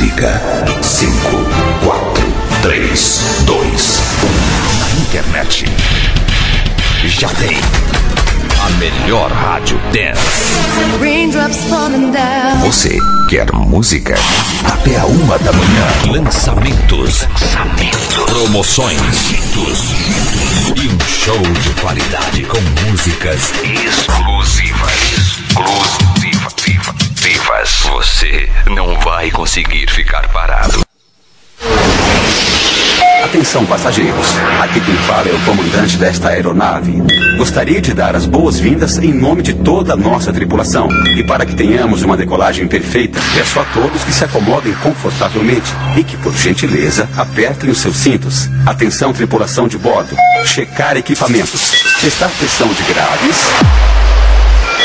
música. 5, 4, 3, 2, 1. Na internet. Já tem. A melhor rádio dance. Você quer música? Até a uma da manhã. Lançamentos. Lançamentos. Promoções. E um show de qualidade com músicas exclusivas. Exclusivas. Vivas. Você não vai conseguir ficar parado. Atenção, passageiros. Aqui quem fala é o comandante desta aeronave. Gostaria de dar as boas-vindas em nome de toda a nossa tripulação. E para que tenhamos uma decolagem perfeita, peço a todos que se acomodem confortavelmente e que, por gentileza, apertem os seus cintos. Atenção, tripulação de bordo. Checar equipamentos. Testar pressão de graves,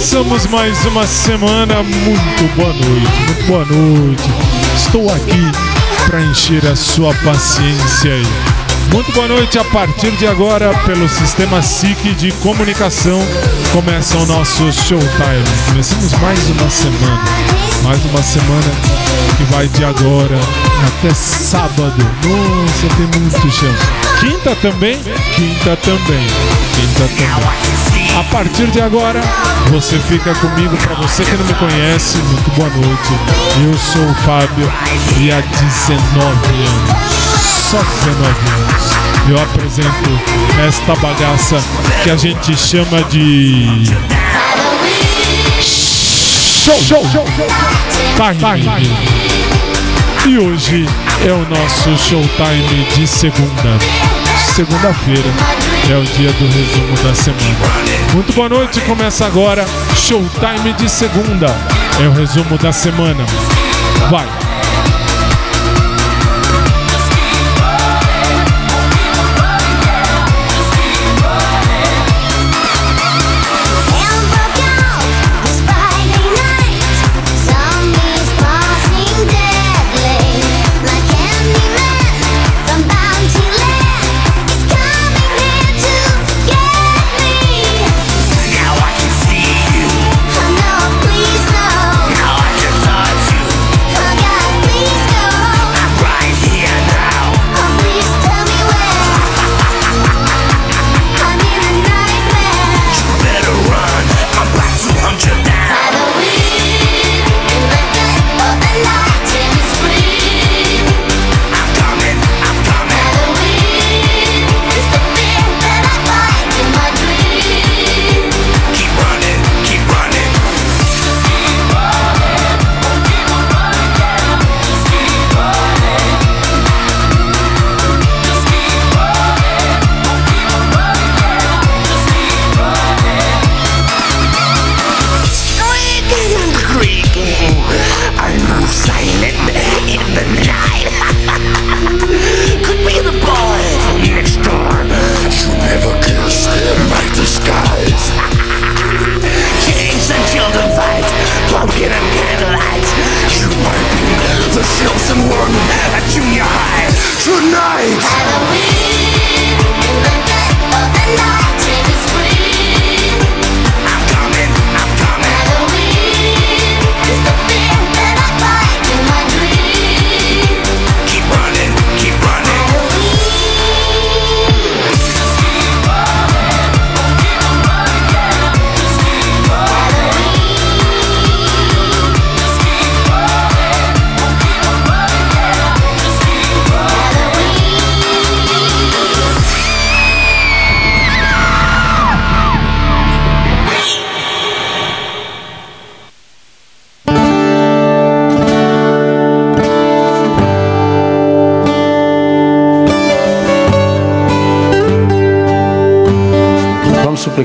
Começamos mais uma semana. Muito boa noite, muito boa noite. Estou aqui para encher a sua paciência aí. Muito boa noite a partir de agora pelo sistema SIC de comunicação. Começa o nosso showtime. Começamos mais uma semana. Mais uma semana que vai de agora até sábado. Nossa, tem muito chão. Quinta também? Quinta também. Quinta também. A partir de agora, você fica comigo. Para você que não me conhece, muito boa noite. Eu sou o Fábio e há 19 anos, só 19 anos, eu apresento esta bagaça que a gente chama de. Show! Show! Time! E hoje é o nosso showtime de segunda. Segunda-feira é o dia do resumo da semana. Muito boa noite, começa agora Showtime de segunda. É o resumo da semana. Vai!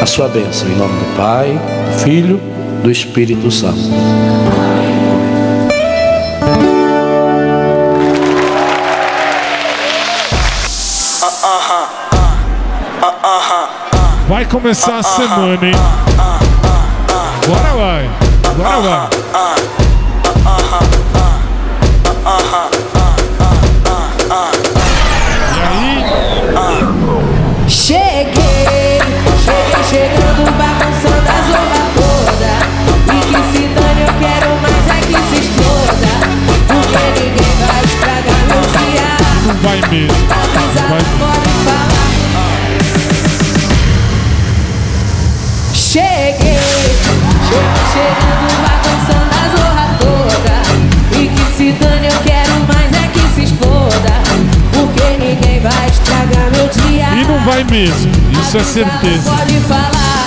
a sua bênção, em nome do Pai, do Filho, do Espírito Santo. Vai começar a semana, hein? Agora vai. Agora vai. Cheguei, chegando, bagunçando a zorra toda. E que se dane, eu quero mais é que se exploda. Porque ninguém vai estragar meu dia. E não vai mesmo. Isso é certeza. Pode falar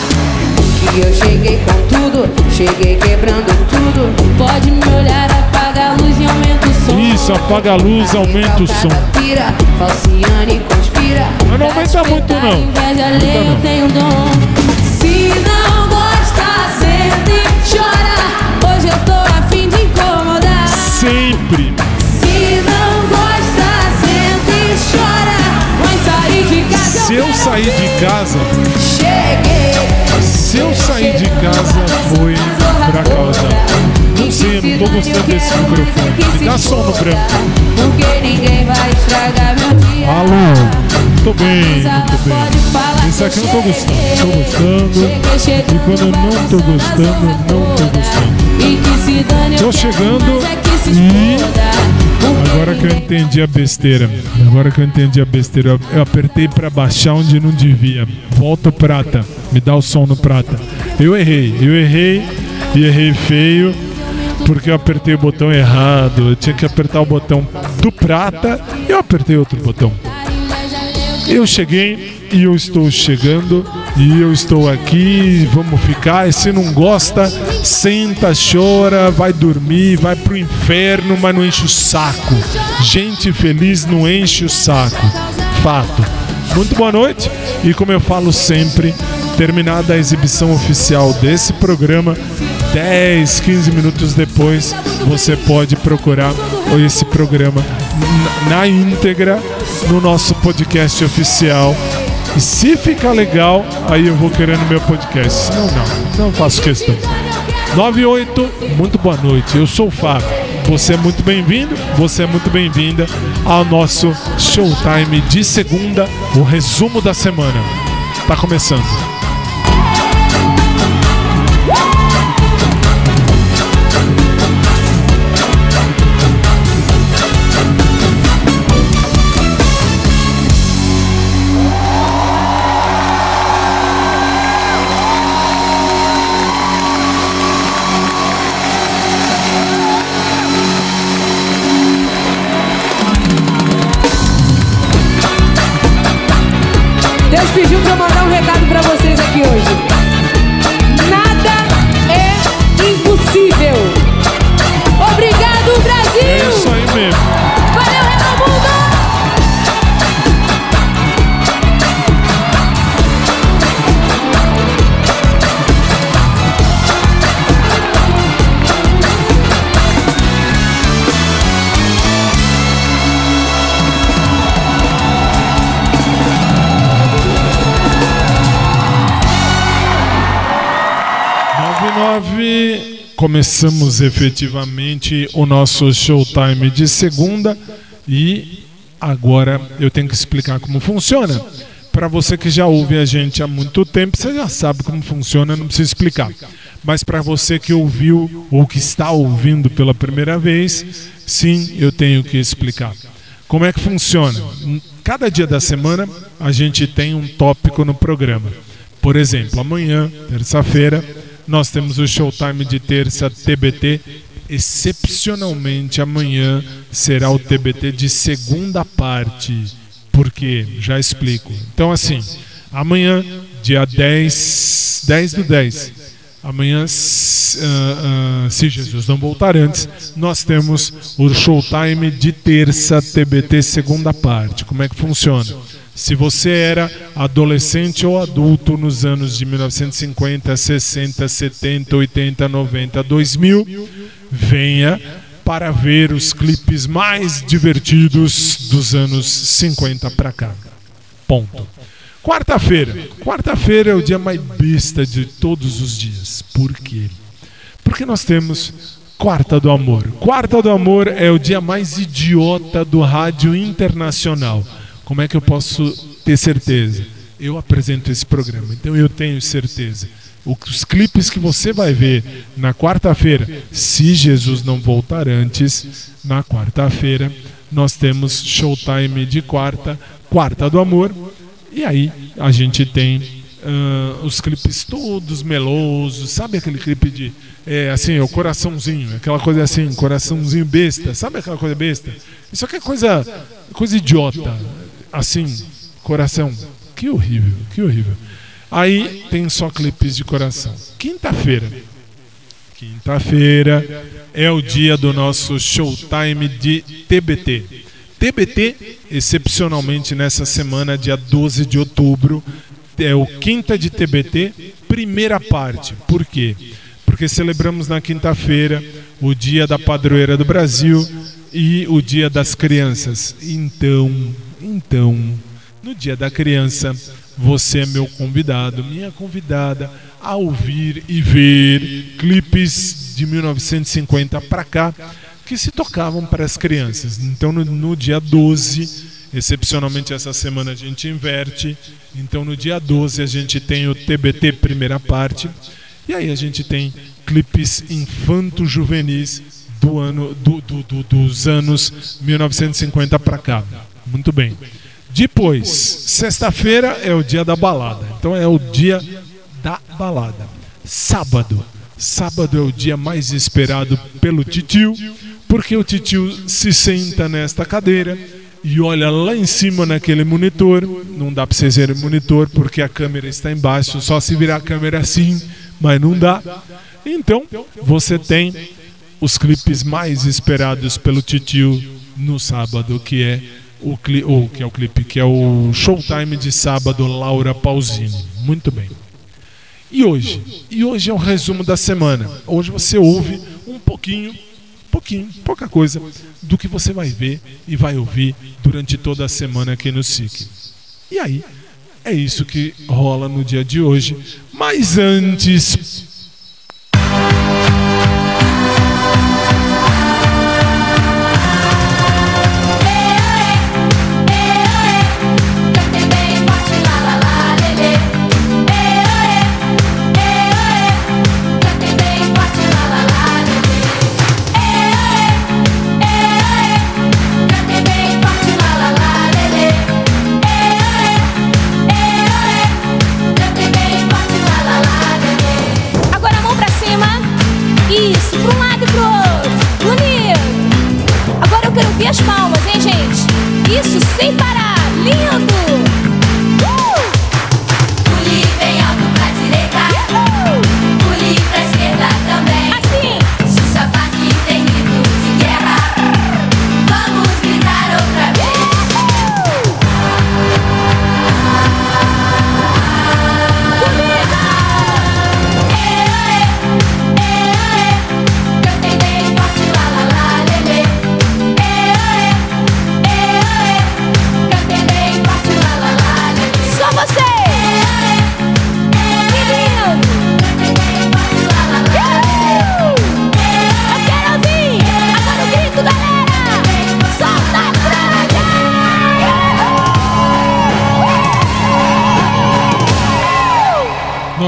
que eu cheguei com tudo, cheguei quebrando tudo. Pode me olhar, apaga a luz e aumenta o som. Isso, apaga a luz, aumenta o som. Pira, falciane conspira. Mas não aumenta muito, não. Inveja alheia, eu tenho dom. Sempre. Se não gosta, sente e chora. Mas sair de casa Se eu sair de casa, Cheguei. se eu sair de casa foi pra causa. Não sei, eu não tô gostando desse microfone. Me dá som no branco. Porque ninguém vai estragar meu dia. Alô? Tô bem, muito bem. Esse aqui eu não tô gostando. Tô gostando. E quando eu não tô gostando, não tô gostando. Tô chegando e Agora que eu entendi a besteira. Agora que eu entendi a besteira. eu- apertei pra baixar onde não devia. Volta o prata. Me dá o som no prata. Eu errei. Eu errei e errei feio. Porque eu apertei o botão errado. Eu tinha que apertar o botão do prata e eu apertei outro botão. Eu cheguei e eu estou chegando e eu estou aqui, vamos ficar. E se não gosta, senta, chora, vai dormir, vai pro inferno, mas não enche o saco. Gente feliz não enche o saco. Fato. Muito boa noite e como eu falo sempre, terminada a exibição oficial desse programa, 10, 15 minutos depois, você pode procurar esse programa na- íntegra no nosso podcast oficial. E se ficar legal, aí eu vou querer no meu podcast. Não, não, não faço questão. 98, muito boa noite. Eu sou o Fábio. Você é muito bem-vindo, você é muito bem-vinda ao nosso Showtime de segunda, o resumo da semana. Tá começando. Deus pediu pra começamos efetivamente o nosso showtime de segunda e agora eu tenho que explicar como funciona. Para você que já ouve a gente há muito tempo, você já sabe como funciona, não precisa explicar. Mas para você que ouviu ou que está ouvindo pela primeira vez, sim, eu tenho que explicar. Como é que funciona? Cada dia da semana a gente tem um tópico no programa. Por exemplo, amanhã, terça-feira, nós temos o Showtime de terça TBT. Excepcionalmente, amanhã será o TBT de segunda parte. Por quê? Já explico. Então, assim, amanhã, dia 10, 10 do 10, amanhã, ah, ah, se Jesus não voltar antes, nós temos o Showtime de terça TBT segunda parte. Como é que funciona? Se você era adolescente ou adulto nos anos de 1950, 60, 70, 80, 90, 2000, venha para ver os clipes mais divertidos dos anos 50 para cá. Ponto. Quarta-feira. Quarta-feira é o dia mais besta de todos os dias. Por quê? Porque nós temos Quarta do Amor. Quarta do Amor é o dia mais idiota do rádio internacional. Como é que eu posso ter certeza? Eu apresento esse programa, então eu tenho certeza. Os clipes que você vai ver na quarta-feira, se Jesus não voltar antes, na quarta-feira, nós temos Showtime de quarta, Quarta do Amor, e aí a gente tem ah, os clipes todos melosos, sabe aquele clipe de é, assim, o coraçãozinho, aquela coisa assim, coraçãozinho besta, sabe aquela coisa besta? Isso aqui é coisa, coisa idiota, assim, coração. Que horrível, que horrível. Aí tem só clipes de coração. Quinta-feira. Quinta-feira é o dia do nosso showtime de TBT. TBT, excepcionalmente nessa semana, dia 12 de outubro, é o quinta de TBT, primeira parte. Por quê? Porque celebramos na quinta-feira o dia da padroeira do Brasil e o dia das crianças. Então, então, no dia da criança, você é meu convidado, minha convidada a ouvir e ver clipes de 1950 para cá que se tocavam para as crianças. Então, no, no dia 12, excepcionalmente essa semana a gente inverte. Então, no dia 12, a gente tem o TBT primeira parte. E aí a gente tem clipes infanto-juvenis do ano, do, do- do- dos anos 1950 para cá. Muito bem. Depois, sexta-feira é o dia da balada. Então é o dia da balada. Sábado. Sábado é o dia mais esperado pelo titio, porque o titio se senta nesta cadeira e olha lá em cima naquele monitor. Não dá para vocês verem o monitor porque a câmera está embaixo, só se virar a câmera assim, mas não dá. Então, você tem os clipes mais esperados pelo titio no sábado, que é o cli ou que é o clipe, que é o Showtime de sábado Laura Pausini. Muito bem. E hoje? E hoje é o resumo da semana. Hoje você ouve um pouquinho, pouquinho, pouca coisa do que você vai ver e vai ouvir durante toda a semana aqui no SIC. E aí, é isso que rola no dia de hoje. Mas antes,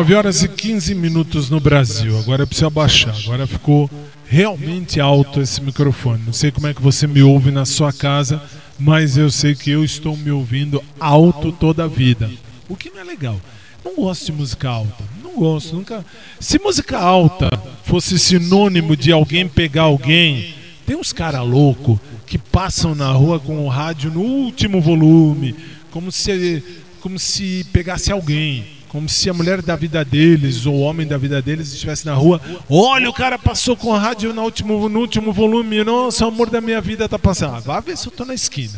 9 horas e 15 minutos no Brasil. Agora eu preciso abaixar. Agora ficou realmente alto esse microfone. Não sei como é que você me ouve na sua casa, mas eu sei que eu estou me ouvindo alto toda a vida. O que não é legal. Não gosto de música alta. Não gosto, nunca. Se música alta fosse sinônimo de alguém pegar alguém, tem uns cara louco que passam na rua com o rádio no último volume, como se como se pegasse alguém, como se a mulher da vida deles ou o homem da vida deles estivesse na rua. Olha, o cara passou com o rádio no último, no último volume. Nossa, o amor da minha vida tá passando. Ah, vai ver se eu tô na esquina.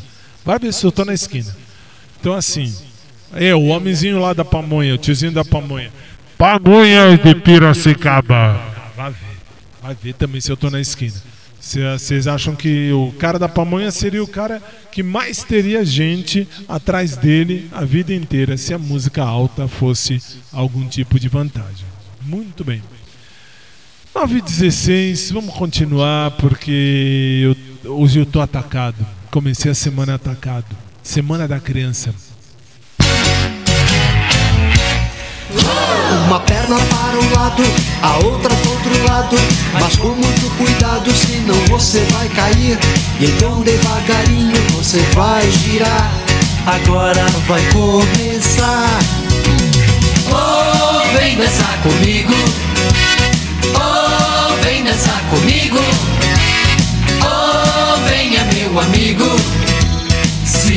Vai ver se eu tô na esquina. Então assim, é, o homenzinho lá da pamonha, o tiozinho da pamonha. Pamonha de Piracicaba. Ah, vai ver. Vai ver também se eu tô na esquina. Vocês acham que o cara da pamonha seria o cara que mais teria gente atrás dele a vida inteira se a música alta fosse algum tipo de vantagem. Muito bem. 9 e 16, vamos continuar porque eu- hoje eu tô atacado. Comecei a semana atacado. Semana da criança. Uma perna para um lado, a outra para outro lado. Mas com muito cuidado, senão você vai cair. E então devagarinho você vai girar. Agora vai começar. Oh, vem dançar comigo. Oh, vem dançar comigo. Oh, venha meu amigo.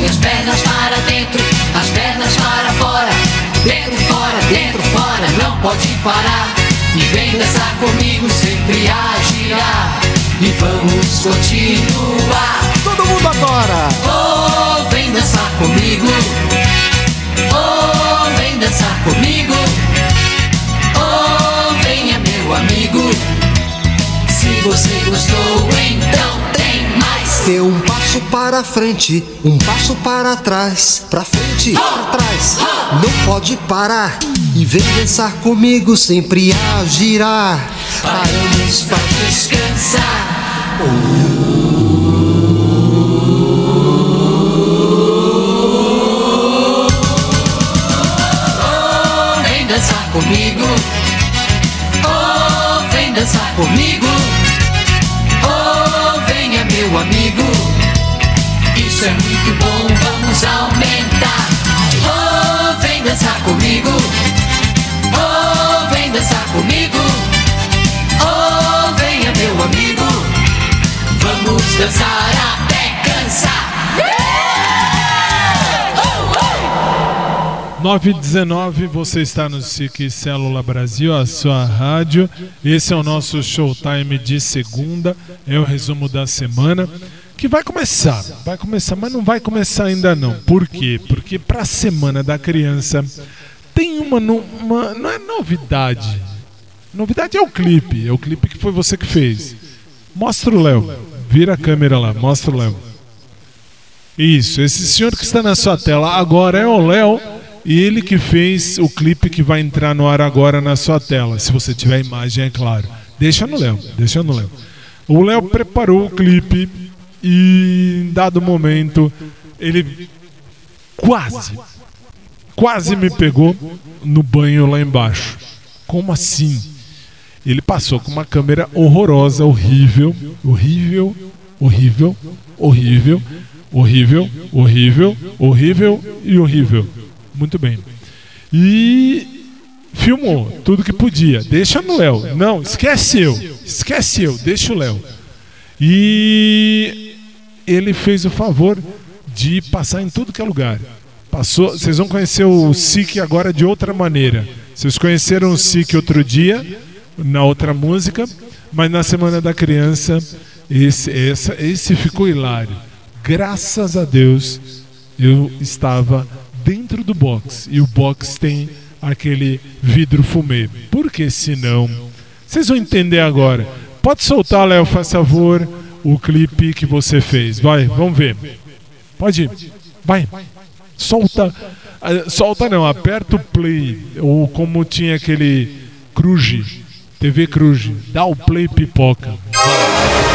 Põe as pernas para dentro, as pernas para fora. Dentro, fora, dentro, fora, não pode parar. E vem dançar comigo, sempre a girar. E vamos continuar. Todo mundo agora! Oh, vem dançar comigo. Oh, vem dançar comigo. Oh, venha meu amigo. Se você gostou, então Dê um passo para frente, um passo para trás, pra frente, pra trás, não pode parar. E vem dançar comigo, sempre a girar. Paramos para descansar. Oh, vem dançar comigo. Oh, vem dançar comigo. Meu amigo. Isso é muito bom, vamos aumentar. Oh, vem dançar comigo. Oh, vem dançar comigo. 9 e 19, você está no SIC Célula Brasil, a sua rádio. Esse é o nosso showtime de segunda, é o resumo da semana. Que vai começar, vai começar, mas não vai começar ainda não. Por quê? Porque para a semana da criança tem uma, uma. Não é novidade. Novidade é o clipe, é o clipe que foi você que fez. Mostra o Léo, vira a câmera lá, mostra o Léo. Isso, esse senhor que está na sua tela agora é o Léo e ele que fez o clipe que vai entrar no ar agora na sua tela. Se você tiver imagem, é claro. Deixa no Léo, deixa no Léo. O Léo preparou o clipe e em dado momento ele quase, quase me pegou no banho lá embaixo. Como assim? Ele passou com uma câmera horrorosa, horrível, horrível, horrível, horrível, horrível, horrível, horrível e horrível. Muito bem. E filmou tudo que podia. Deixa no Léo. Não, esquece eu. Esquece eu, deixa o Léo. E ele fez o favor de passar em tudo que é lugar. Passou, vocês vão conhecer o SIC agora de outra maneira. Vocês conheceram o SIC outro dia, na outra música, mas na Semana da Criança, esse, essa, esse ficou hilário. Graças a Deus, eu estava dentro do box. E o box tem aquele vidro fumê. Porque senão. Vocês vão entender agora. Pode soltar, Léo, faz favor, o clipe que você fez. Vai, vamos ver. Pode ir. Vai. Solta. ah, Solta não, aperta o play. Ou como tinha aquele Cruze. TV Cruze. Dá o play pipoca. Eu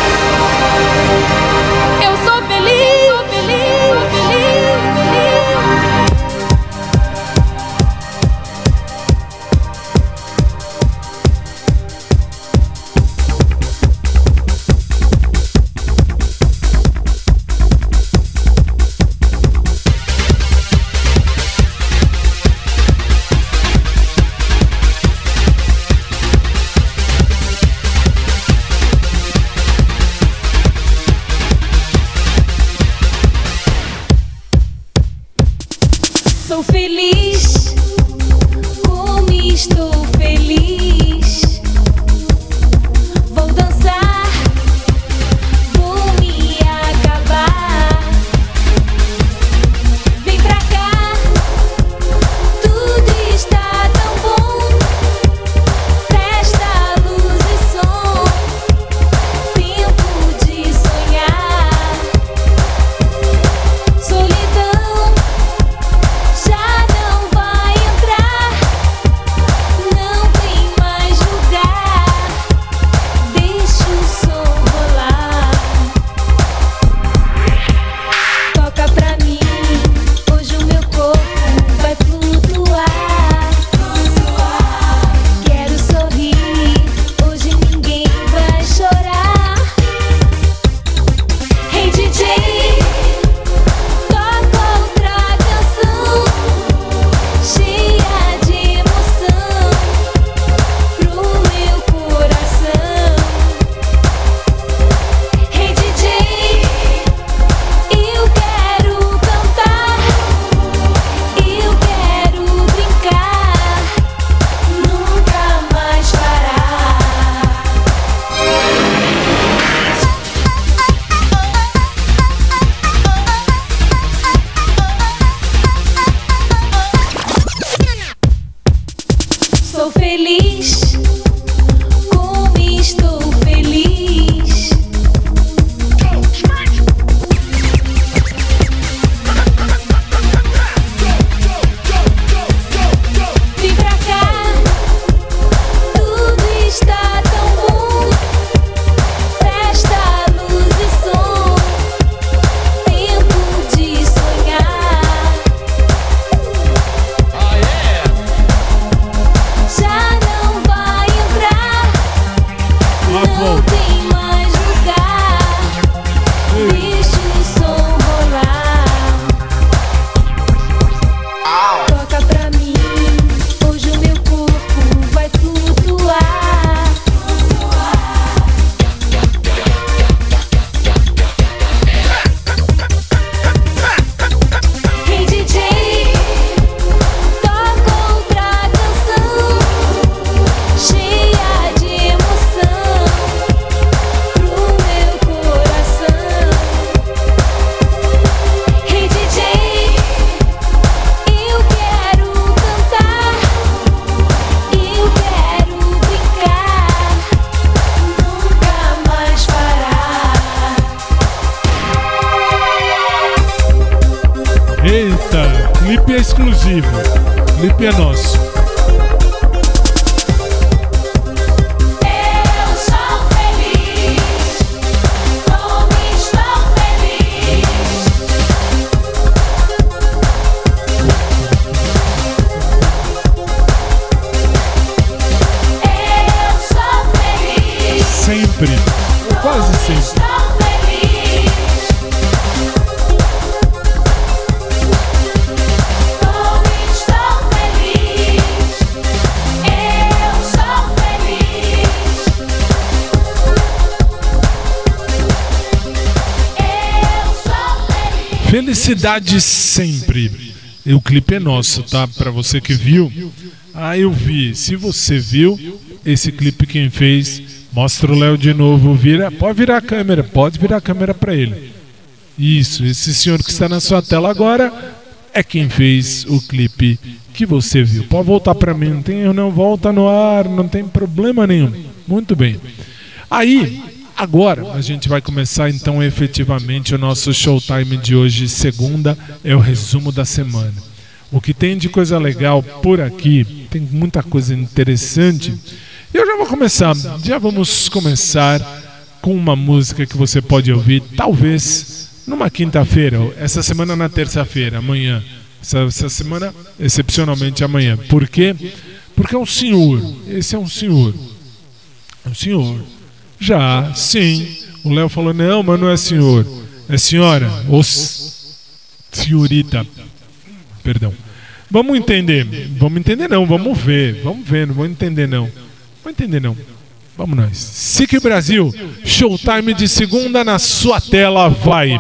Felicidade sempre. E o clipe é nosso, tá? Pra você que viu. Ah, eu vi. Se você viu, esse clipe quem fez, mostra o Léo de novo. Vira, pode virar a câmera, pode virar a câmera pra ele. Isso, esse senhor que está na sua tela agora é quem fez o clipe que você viu. Pode voltar pra mim, não tem não, volta no ar, não tem problema nenhum. Muito bem. Aí, agora a gente vai começar então efetivamente o nosso showtime de hoje, segunda, é o resumo da semana. O que tem de coisa legal por aqui, tem muita coisa interessante. Eu já vou começar, já vamos começar com uma música que você pode ouvir, talvez numa quinta-feira, essa semana na terça-feira, amanhã. Essa, essa semana, excepcionalmente amanhã. Por quê? Porque é um senhor. Esse é um senhor. É um senhor. Já, sim. O Léo falou: não, mas não é senhor. É senhora. Ou senhorita. Perdão. Vamos entender. Vamos entender, não. Vamos ver. Vamos ver. Não vou entender, não. Vou entender, não. Vamos nós. SIC Brasil. Showtime de segunda na sua tela. Vai.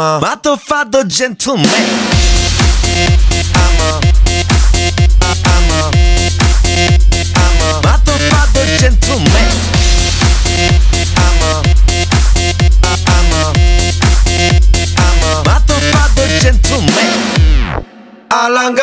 A motherfucker gentleman. I'm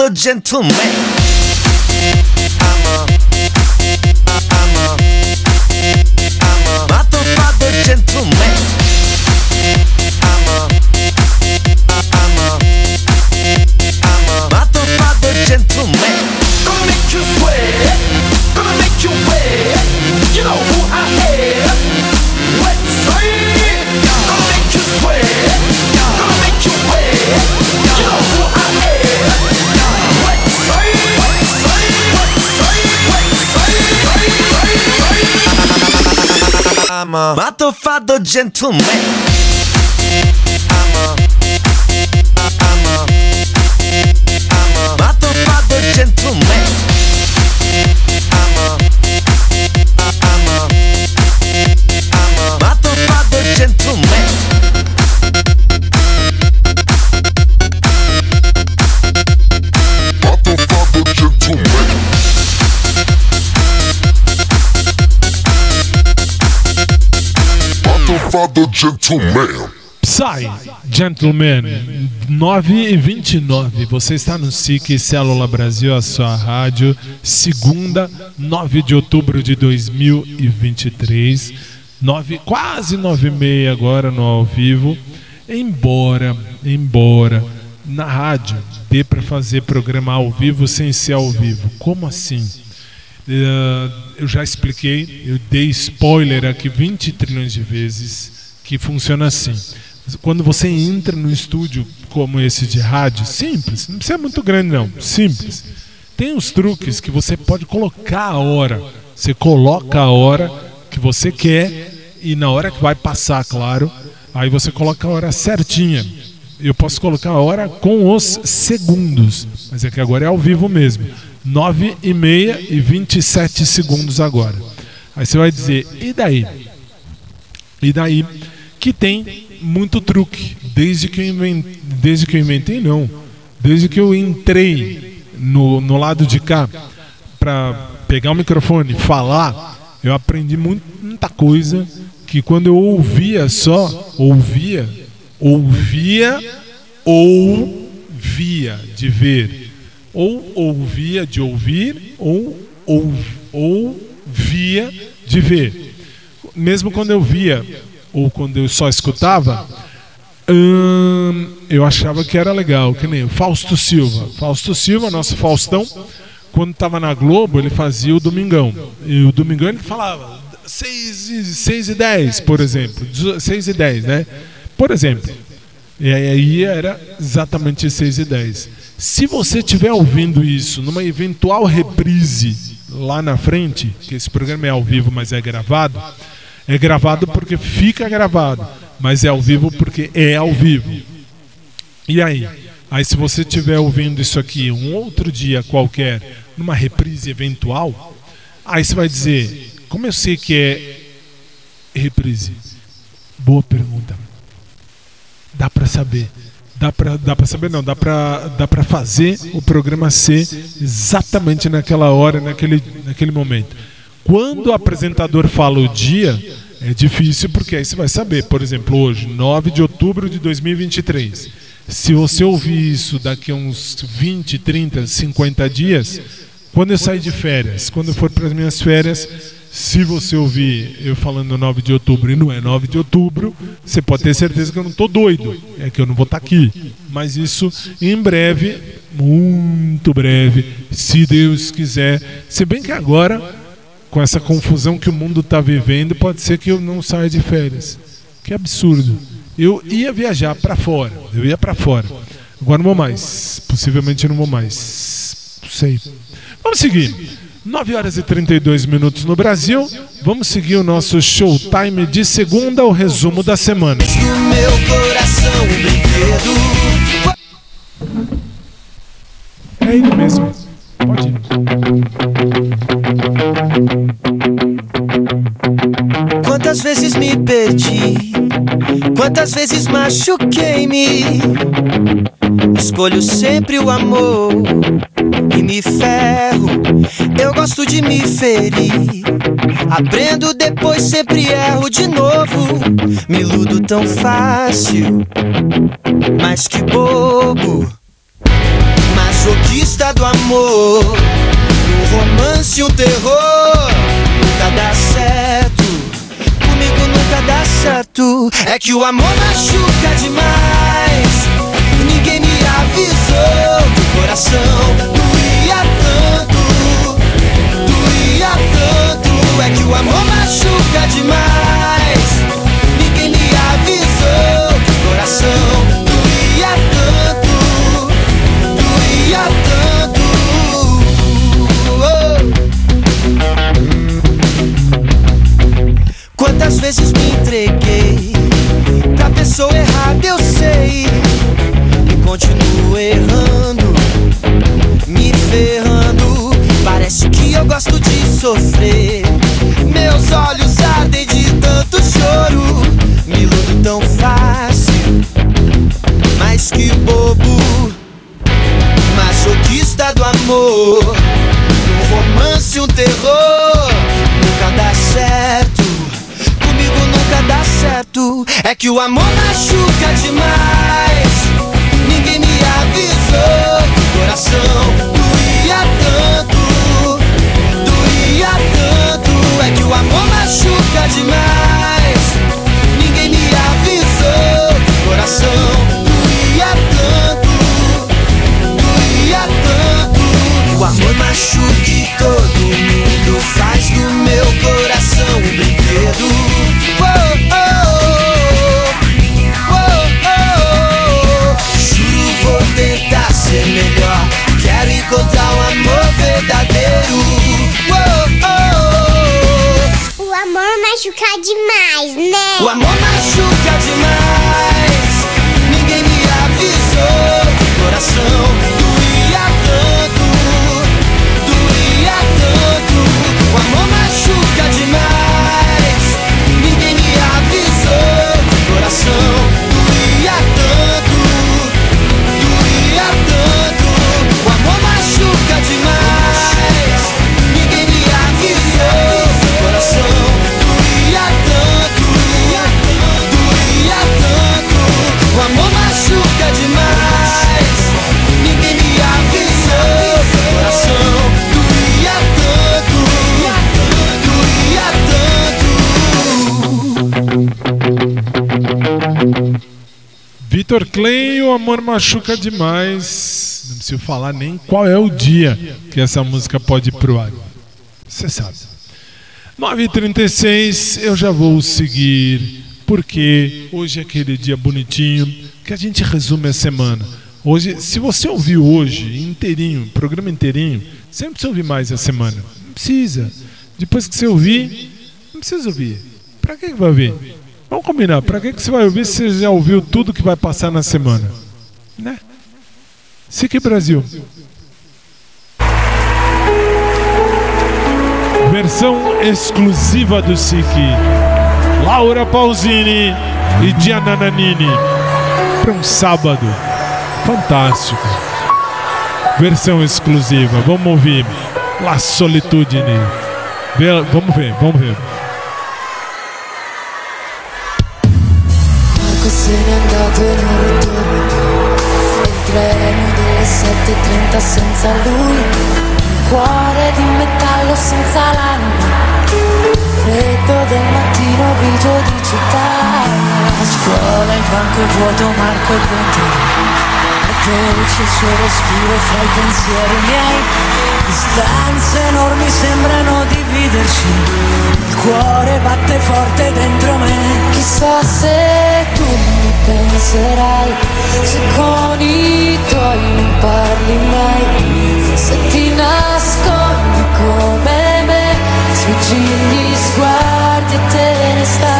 the gentleman. gentleman I'm a motherfucker gentleman. I'm a I'm a I'm a gentleman Motherfucker gentleman Psy, Gentleman, 9 e 29. Você está no SIC Célula Brasil, a sua rádio, segunda, 9 de outubro de 2023. 9, quase 9 e meia agora no ao vivo. Embora, embora, na rádio dê para fazer programa ao vivo sem ser ao vivo. Como assim? Eh, eu já expliquei, eu dei spoiler aqui 20 trilhões de vezes que funciona assim. quando você entra no estúdio como esse de rádio, simples, não precisa muito grande não, simples. Tem uns truques que você pode colocar a hora. Você coloca a hora que você quer e na hora que vai passar, claro, aí você coloca a hora certinha. Eu posso colocar a hora com os segundos, mas é que agora é ao vivo mesmo. 9 e meia e 27 segundos agora. Aí você vai dizer, e daí? E daí que tem muito truque. Desde que eu inventei, desde que eu inventei não. Desde que eu entrei no, no lado de cá para pegar o microfone e falar, eu aprendi muita coisa que quando eu ouvia só, ouvia, ouvia ou via de ver, ou ouvia de ouvir, ou, ou, ou via de ver. Mesmo quando eu via ou quando eu só escutava, hum, eu achava que era legal, que nem Fausto Silva. Fausto Silva, nosso Faustão, quando estava na Globo, ele fazia o Domingão. E o Domingão ele falava 6 e, 6 e 10, por exemplo. 6 e 10, né? Por exemplo. E aí era exatamente 6 e 10. Se você estiver ouvindo isso numa eventual reprise lá na frente, que esse programa é ao vivo, mas é gravado, é gravado porque fica gravado, mas é ao vivo porque é ao vivo. E aí? Aí se você estiver ouvindo isso aqui um outro dia qualquer, numa reprise eventual, aí você vai dizer, como eu sei que é reprise? Boa pergunta. Dá pra saber. Dá pra, dá pra saber não, dá pra, dá pra fazer o programa ser exatamente naquela hora, naquele, naquele momento. Quando o apresentador fala o dia, é difícil porque aí você vai saber. Por exemplo, hoje, 9 de outubro de 2023. Se você ouvir isso daqui a uns 20, 30, 50 dias, quando eu sair de férias, quando eu for para as minhas férias, se você ouvir eu falando 9 de outubro e não é 9 de outubro, você pode ter certeza que eu não estou doido. É que eu não vou estar aqui. Mas isso em breve, muito breve, se Deus quiser. Se bem que agora, com essa confusão que o mundo está vivendo, pode ser que eu não saia de férias. Que absurdo. Eu ia viajar para fora. Eu ia para fora. Agora não vou mais. Possivelmente não vou mais. Não sei. Vamos seguir. 9 horas e 32 minutos no Brasil. Vamos seguir o nosso showtime de segunda, o resumo da semana. É ele mesmo. Pode ir. Quantas vezes me perdi, quantas vezes machuquei-me. Escolho sempre o amor e me ferro. Eu gosto de me ferir. Aprendo depois, sempre erro de novo. Me iludo tão fácil, mas que bobo. Masoquista do amor, um romance, um terror. Nunca dá certo, comigo nunca dá certo. É que o amor machuca demais. Ninguém me avisou que o coração doía tanto, doía tanto. É que o amor machuca demais. Ninguém me avisou que o coração Quantas vezes me entreguei pra pessoa errada, eu sei. E continuo errando, me ferrando. Parece que eu gosto de sofrer. Meus olhos ardem de tanto choro. Me iludo tão fácil, mas que bobo. Masoquista do amor, um romance, um terror. Nunca dá certo, certo. É que o amor machuca demais. Ninguém me avisou que o coração doía tanto, doía tanto. É que o amor machuca demais. Ninguém me avisou que o coração Vitor Klein, o amor machuca demais. Não preciso falar nem qual é o dia que essa música pode ir pro ar. Você sabe. 9h36, eu já vou seguir, porque hoje é aquele dia bonitinho que a gente resume a semana. Hoje, se você ouviu hoje inteirinho, programa inteirinho, você não precisa ouvir mais a semana. Não precisa. Depois que você ouvir, não precisa ouvir. Que que vai ouvir? Vamos combinar. Pra que que você vai ouvir se você já ouviu tudo que vai passar na semana? Né? SIC Brasil. Versão exclusiva do SIC. Laura Pausini e Diana Nanini. Para um sábado fantástico. Versão exclusiva. Vamos ouvir. La Solitudine. Vamos ver, vamos ver. Non ritorna. Il treno delle 7.30 senza lui. Un cuore di metallo senza l'anima. Freddo del mattino grigio di città. A scuola il banco è vuoto, Marco è dentro dolce il suo respiro fra i pensieri miei. Distanze enormi sembrano dividerci Il cuore batte forte dentro me. Chissà se tu mi penserai Se con i tuoi non parli mai. Se ti nascondi come me Sfuggi gli sguardi e te ne stai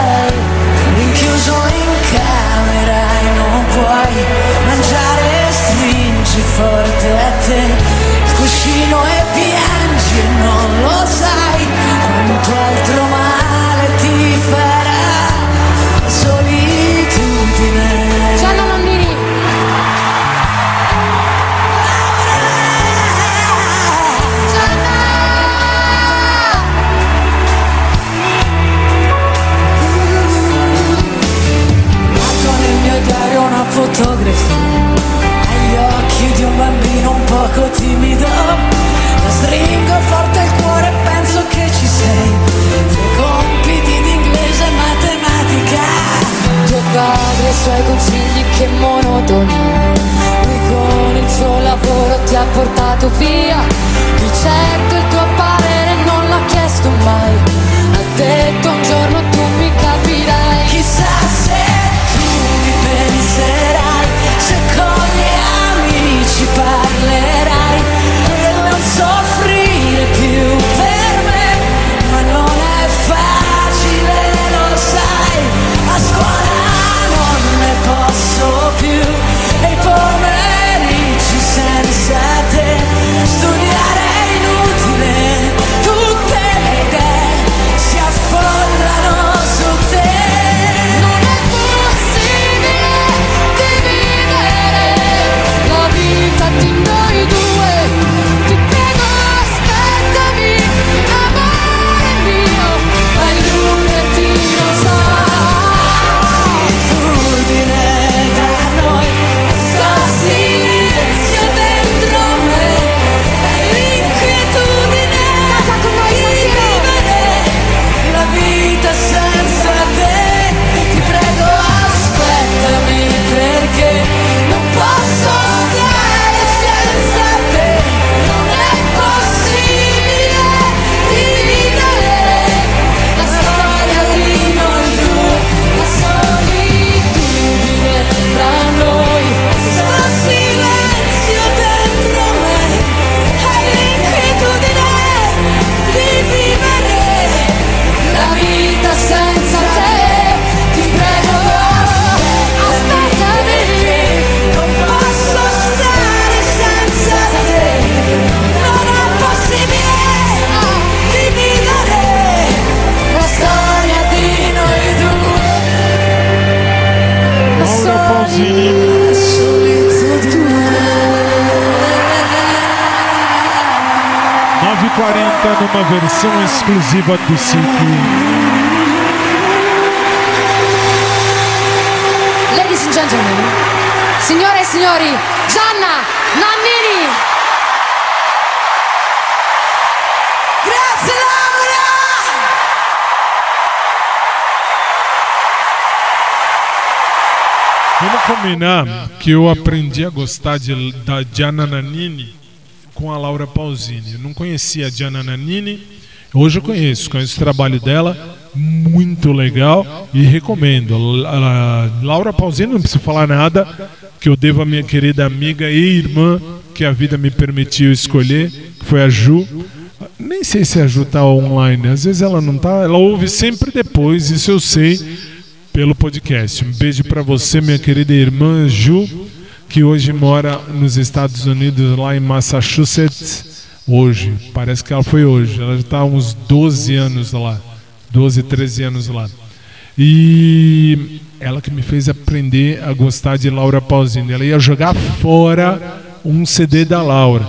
que eu aprendi a gostar de, da Gianna Nannini com a Laura Pausini. Eu não conhecia a Gianna Nannini, hoje eu conheço, conheço o trabalho dela, muito legal e recomendo. A, Laura Pausini, não preciso falar nada, que eu devo à minha querida amiga e irmã, que a vida me permitiu escolher, que foi a Ju. Nem sei se a Ju tá online, às vezes ela não tá, ela ouve sempre depois, isso eu sei pelo podcast. Um beijo para você, minha querida irmã Ju, que hoje mora nos Estados Unidos, lá em Massachusetts. Hoje, parece que ela foi hoje. Ela já está há uns 12 anos lá. 12, 13 anos lá. E ela que me fez aprender a gostar de Laura Pausini. Ela ia jogar fora um CD da Laura.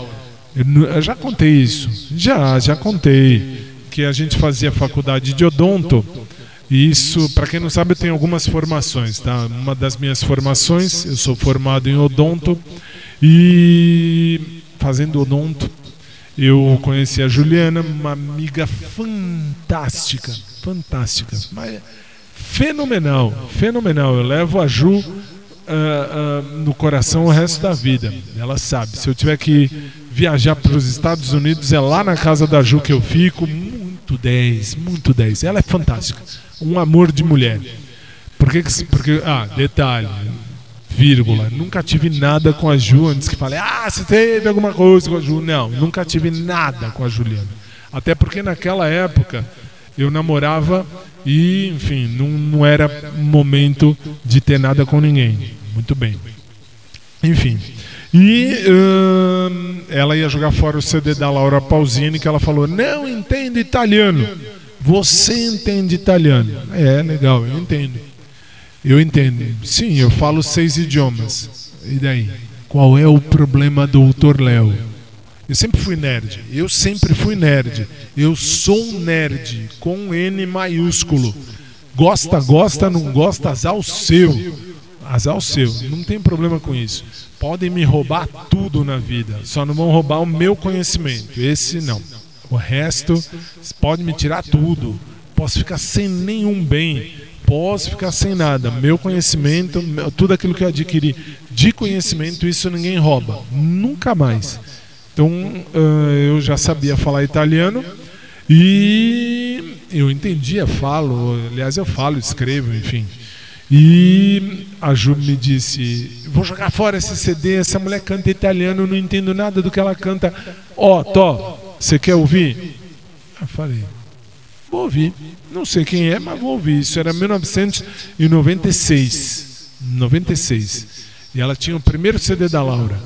Eu, já contei isso. Já, já contei. Que a gente fazia faculdade de odonto. Isso, para quem não sabe, eu tenho algumas formações, tá? Uma das minhas formações, eu sou formado em odonto e fazendo odonto, eu conheci a Juliana, uma amiga fantástica, fantástica, mas fenomenal, fenomenal. Eu levo a Ju ah, ah, no coração o resto da vida. Ela sabe. Se eu tiver que viajar para os Estados Unidos, é lá na casa da Ju que eu fico. Muito 10, muito 10. Ela é fantástica. Um amor de mulher. Por que, que porque ah, detalhe, vírgula, nunca tive nada com a Ju antes que falei, ah, você teve alguma coisa com a Ju. Não, nunca tive nada com a Juliana. Até porque naquela época eu namorava e, enfim, não, não era momento de ter nada com ninguém. Muito bem. Enfim. E hum, ela ia jogar fora o CD da Laura Pausini, que ela falou: Não entendo italiano. Você entende italiano? É, legal, eu entendo. Eu entendo. Sim, eu falo seis idiomas. E daí? Qual é o problema, doutor Léo? Eu sempre fui nerd. Eu sempre fui nerd. Eu sou um nerd com N maiúsculo. Gosta, gosta, não gosta, azar o seu. Azar o seu. Não tem problema com isso. Podem me roubar tudo na vida. Só não vão roubar o meu conhecimento. Esse não. O resto, pode me tirar tudo. Posso ficar sem nenhum bem. Posso ficar sem nada. Meu conhecimento, tudo aquilo que eu adquiri de conhecimento, isso ninguém rouba. Nunca mais. Então ah, eu já sabia falar italiano e eu entendia, falo, aliás eu falo, escrevo, enfim. E a Ju me disse: Vou jogar fora esse CD, essa mulher canta italiano, eu não entendo nada do que ela canta. Ó, Tó, você quer ouvir? Eu falei: Vou ouvir. Não sei quem é, mas vou ouvir. Isso era 1996. 96. E ela tinha o primeiro CD da Laura.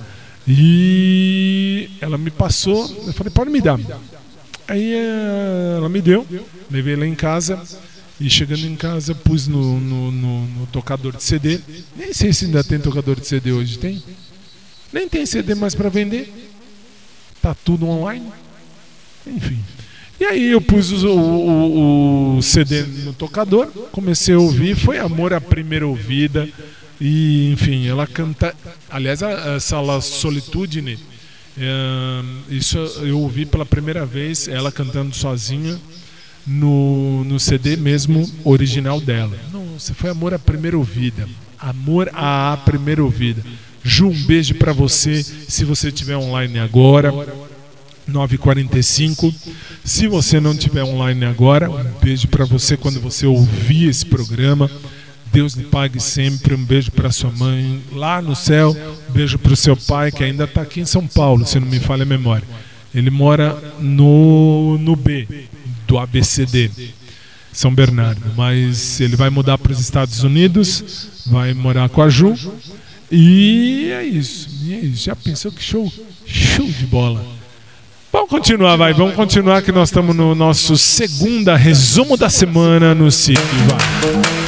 E ela me passou, eu falei, pode me dar. Aí eh, ela me deu, levei lá em casa e chegando em casa pus no, no, no- no tocador de CD. Nem sei se ainda tem tocador de CD hoje, tem? Nem tem CD mais para vender. Tá tudo online. Enfim. E aí eu pus o, o- o CD no tocador, comecei a ouvir, foi amor à primeira ouvida. E enfim, ela canta. Aliás, essa La Solitudine, é, isso eu ouvi pela primeira vez, ela cantando sozinha no, no CD mesmo original dela. Nossa, foi amor à primeira ouvida. Amor à primeira ouvida. Ju, um beijo pra você, se você estiver online agora. 9h45. Se você não estiver online agora, um beijo para você quando você ouvir esse programa. Deus lhe pague sempre. Um beijo para sua mãe lá no céu. Um beijo para o seu pai, que ainda está aqui em São Paulo, se não me falha a memória. Ele mora no, no B, do ABCD, São Bernardo. Mas ele vai mudar para os Estados Unidos, vai morar com a Ju. E é isso. E é isso. Já pensou que show? Show de bola. Vamos continuar, vai. Vamos continuar que nós estamos no nosso segunda resumo da semana no SIC. Vai.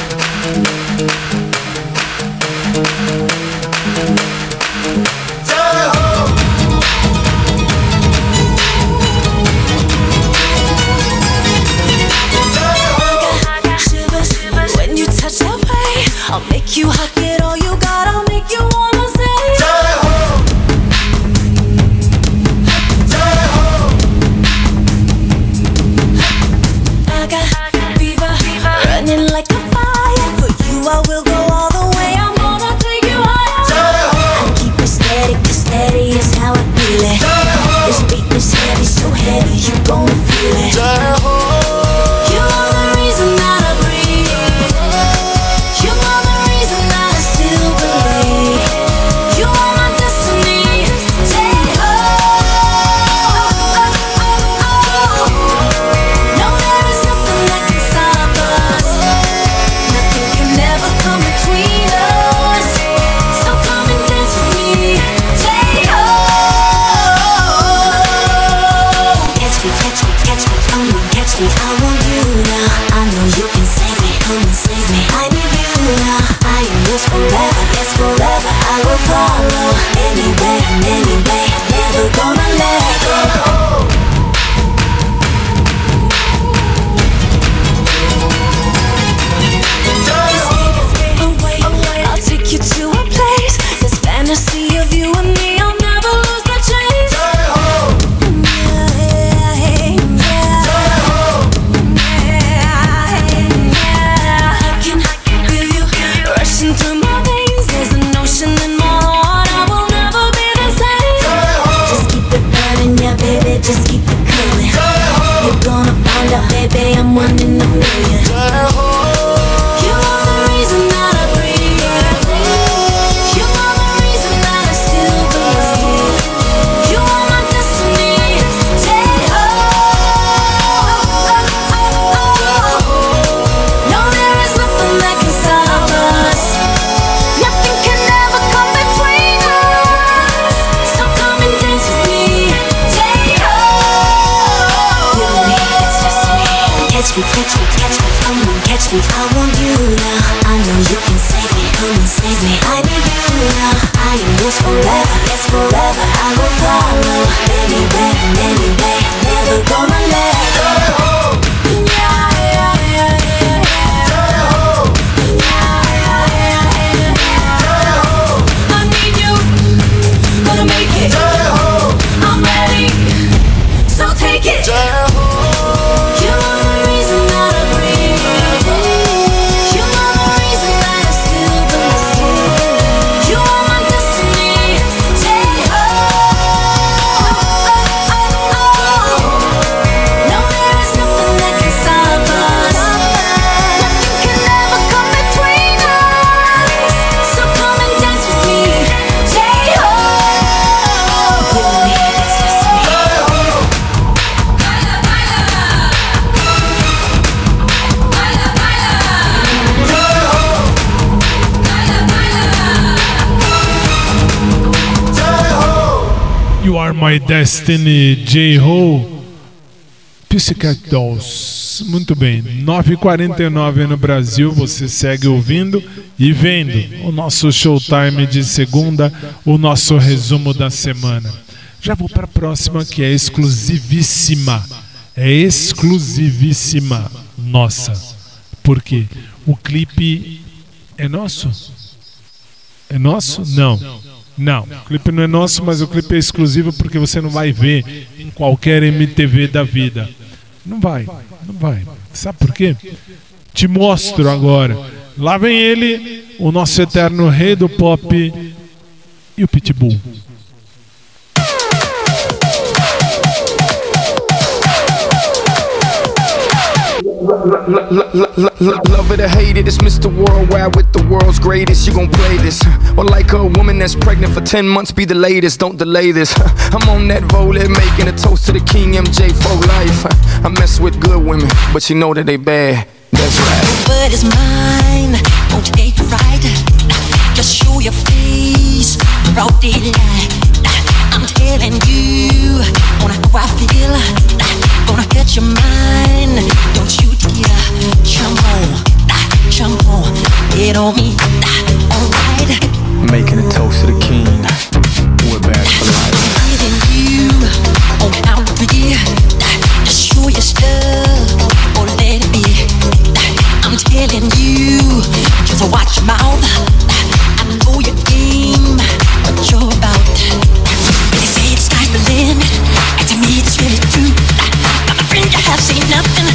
My Destiny, J-Ho, Pussycat Dolls. Muito bem, 9h49 no Brasil, você segue ouvindo e vendo o nosso showtime de segunda, o nosso resumo da semana. Já vou para a próxima que é exclusivíssima. É exclusivíssima nossa. Por quê? O clipe é nosso? É nosso? Não. Não, o clipe não é nosso, mas o clipe é exclusivo porque você não vai ver em qualquer MTV da vida. Não vai, não vai. Sabe por quê? Te mostro agora. Lá vem ele, o nosso eterno rei do pop e o Pitbull. Love it or hate it, it's Mr. Worldwide with the world's greatest. You gon' play this. Or like a woman that's pregnant for 10 months, be the latest. Don't delay this. I'm on that roller, making a toast to the king MJ for life. I mess with good women, but you know that they bad. That's right. But it's mine, won't take right. Just show your face, broad daylight. I'm telling you, on how I feel. Gonna catch your mind, don't you Making a toast to the king. We're back for life. You out show your stuff or let it be. I'm telling you, just watch your mouth. I know your you're about. They say to me it's really you have seen nothing.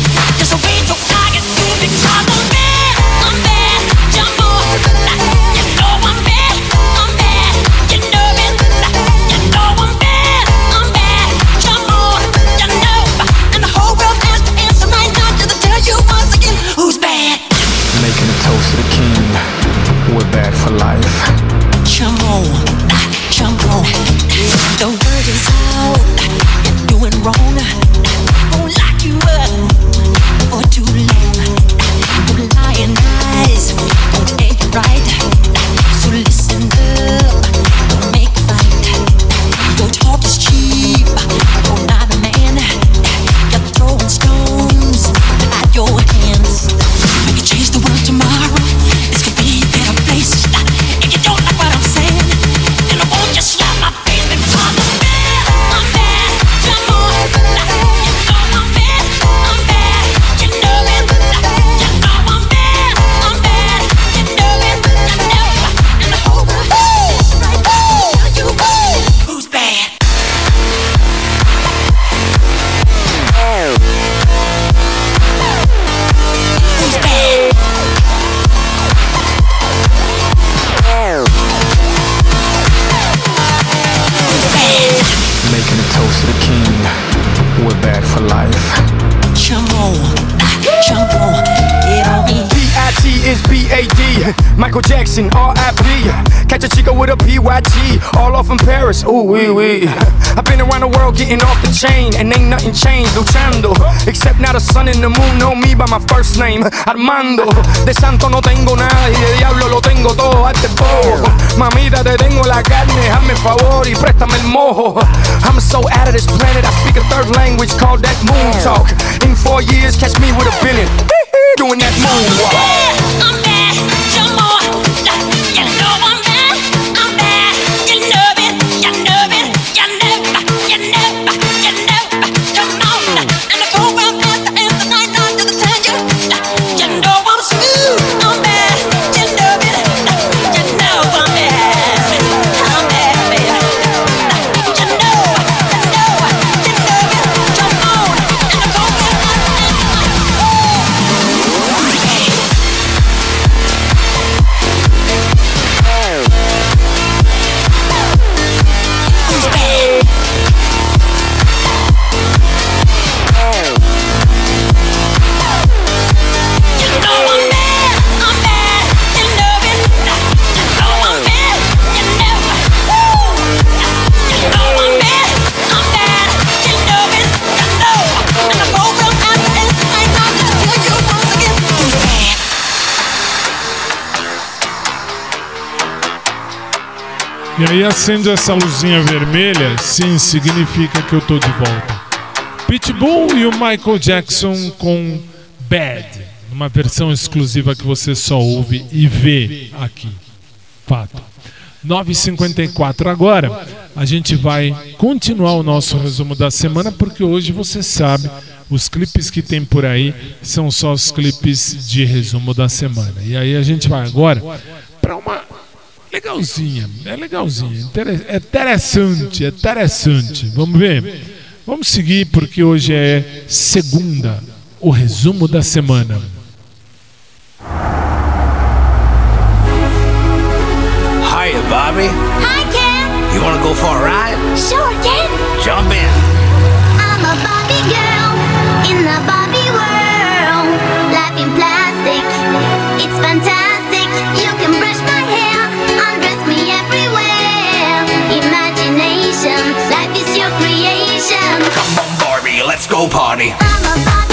Ooh, wee, wee. I've been around the world getting off the chain, and ain't nothing changed, luchando. Except now the sun and the moon know me by my first name, Armando. De santo no tengo nada y de diablo lo tengo todo hasta el bobo. Mamita, te tengo la carne, hazme favor y préstame el mojo. I'm so out of this planet, I speak a third language called that moon talk. In four years, catch me with a billion. Doing that moonwalk. E aí essa luzinha vermelha, sim, significa que eu tô de volta. Pitbull e o Michael Jackson com Bad, uma versão exclusiva que você só ouve e vê aqui. Fato. 9h54 agora, a gente vai continuar o nosso resumo da semana, porque hoje você sabe, os clipes que tem por aí são só os clipes de resumo da semana. E aí a gente vai agora para uma legalzinha, é legalzinha, inter- é interessante, é interessante. Vamos ver? Vamos seguir porque hoje é segunda, o resumo da semana. Hiya, Bobby. Hi, Ken. You wanna go for a ride? Sure, Ken. Jump in. I'm a Barbie girl in the Barbie world. Life in plastic, it's fantastic. Barbie, let's go party.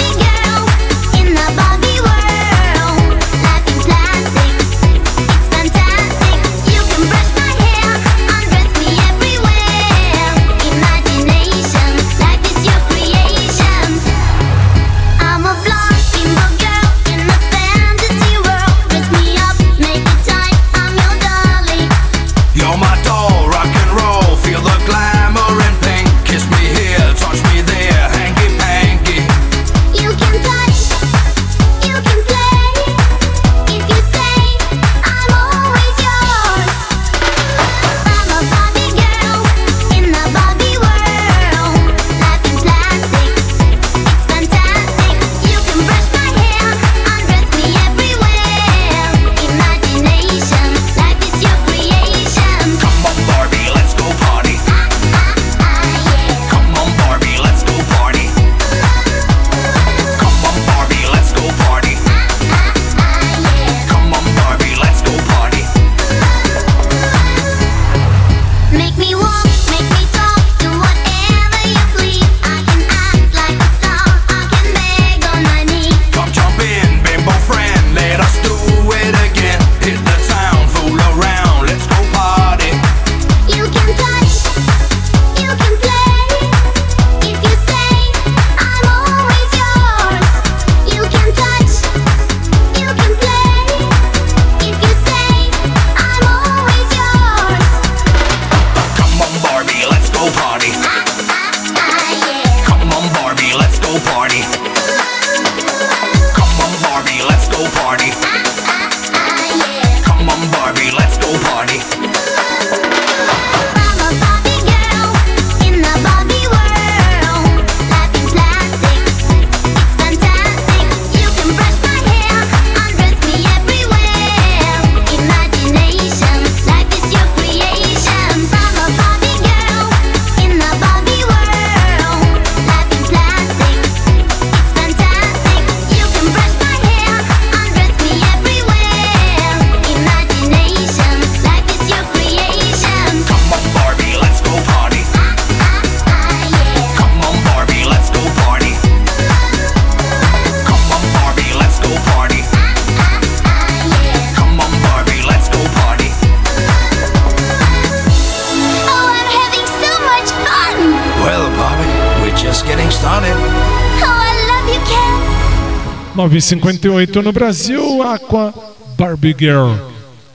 1958 no Brasil, Aqua Barbie Girl.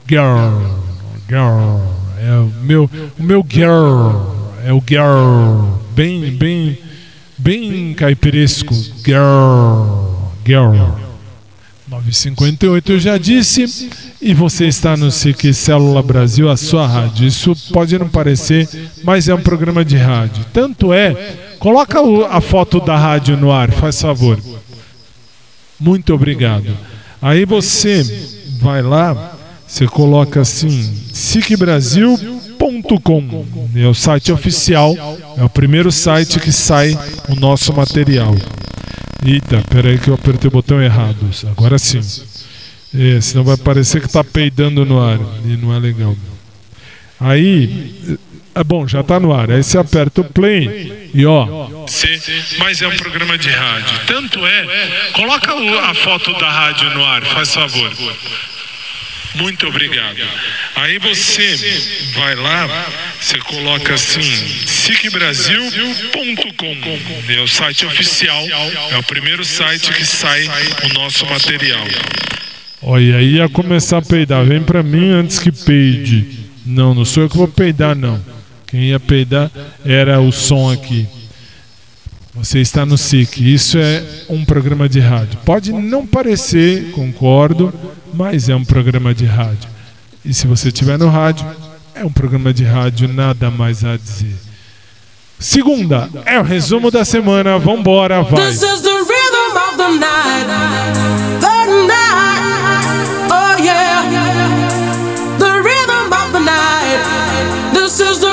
Girl. Girl. É o meu, o meu girl. É o girl. Bem, bem, bem caipiresco. Girl. Girl. 958 eu já disse, e você está no SIC Célula Brasil, a sua rádio. Isso pode não parecer, mas é um programa de rádio. Tanto é, coloca a foto da rádio no ar, faz favor. Muito obrigado. Aí você vai lá, você coloca assim, sicbrasil.com. É o site oficial, é o primeiro site que sai o nosso material. Eita, peraí que eu apertei o botão errado. Agora sim. É, senão vai parecer que tá peidando no ar e não é legal. Aí, é bom, já tá no ar. Aí você aperta o play e ó. Mas é um programa de rádio. Tanto é, coloca a foto da rádio no ar, faz favor. Muito obrigado. Aí você vai lá, você coloca assim, sicbrasil.com. É o site oficial, é o primeiro site que sai o nosso material. Olha, aí ia começar a peidar. Vem pra mim antes que peide. Não, não sou eu que vou peidar, não. Quem ia peidar era o som aqui. Você está no SIC. Isso é um programa de rádio. Pode não parecer, concordo, mas é um programa de rádio. E se você estiver no rádio, é um programa de rádio, nada mais a dizer. Segunda, é o resumo da semana. Vambora, vai. This is the rhythm of the night. The night. Oh yeah. The rhythm of the night. This is the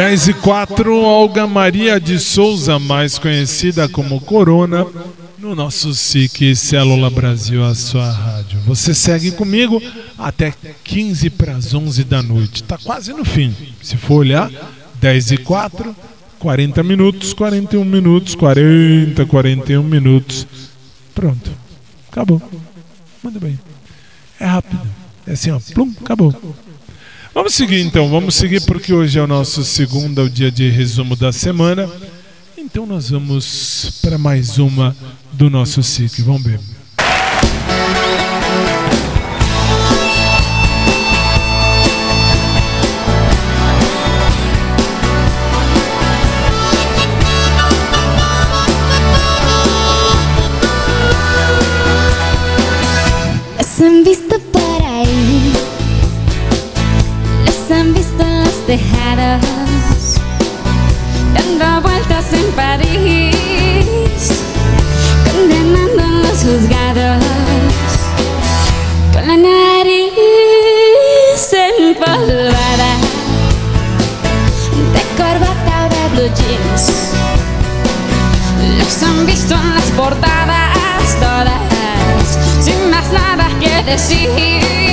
10 e 4, Olga Maria de Souza, mais conhecida como Corona, no nosso SIC Célula Brasil, a sua rádio. Você segue comigo até 15 para as 11 da noite. Tá quase no fim. Se for olhar, 10 e 4, 40 minutos, 41 minutos, 40, 41 minutos. Pronto. Acabou. Muito bem. É rápido. É assim, ó. Plum, acabou. Vamos seguir então, vamos seguir porque hoje é o nosso segundo, dia de resumo da semana. Então nós vamos para mais uma do nosso SIC. Vamos ver. Han París, condenando en los juzgados, con la nariz empolvada, de corbata o de blue jeans. Los han visto en las portadas todas, sin más nada que decir.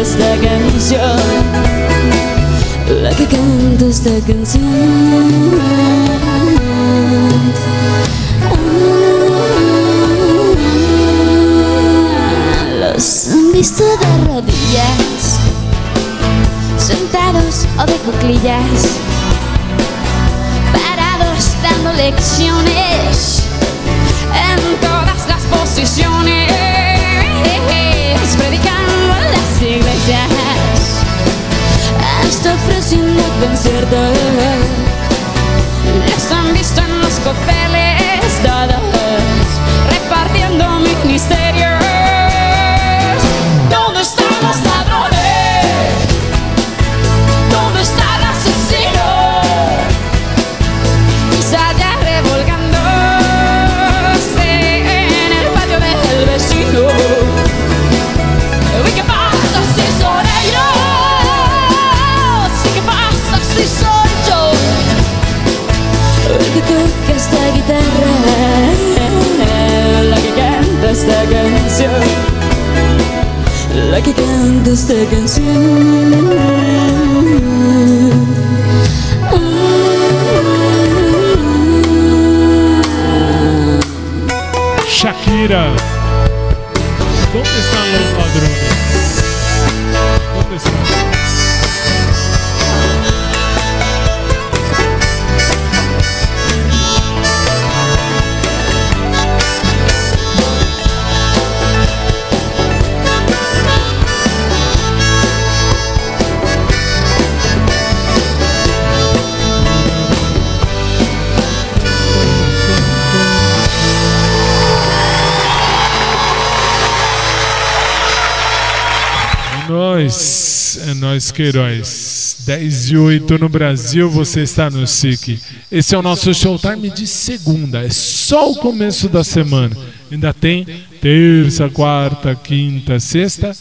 Esta canción, la que canta esta canción. Los han visto de rodillas, sentados o de cuclillas, parados dando lecciones en todas las posiciones, vencerte. Les han visto en los cócteles dadas, repartiendo mi misterio. La que. Shakira. ¿Dónde están los ladrones? Nóis, Queiroz. 10 e 8 no Brasil, você está no SIC. Esse é o nosso showtime de segunda, é só o começo da semana. Ainda tem terça, quarta, quinta, sexta,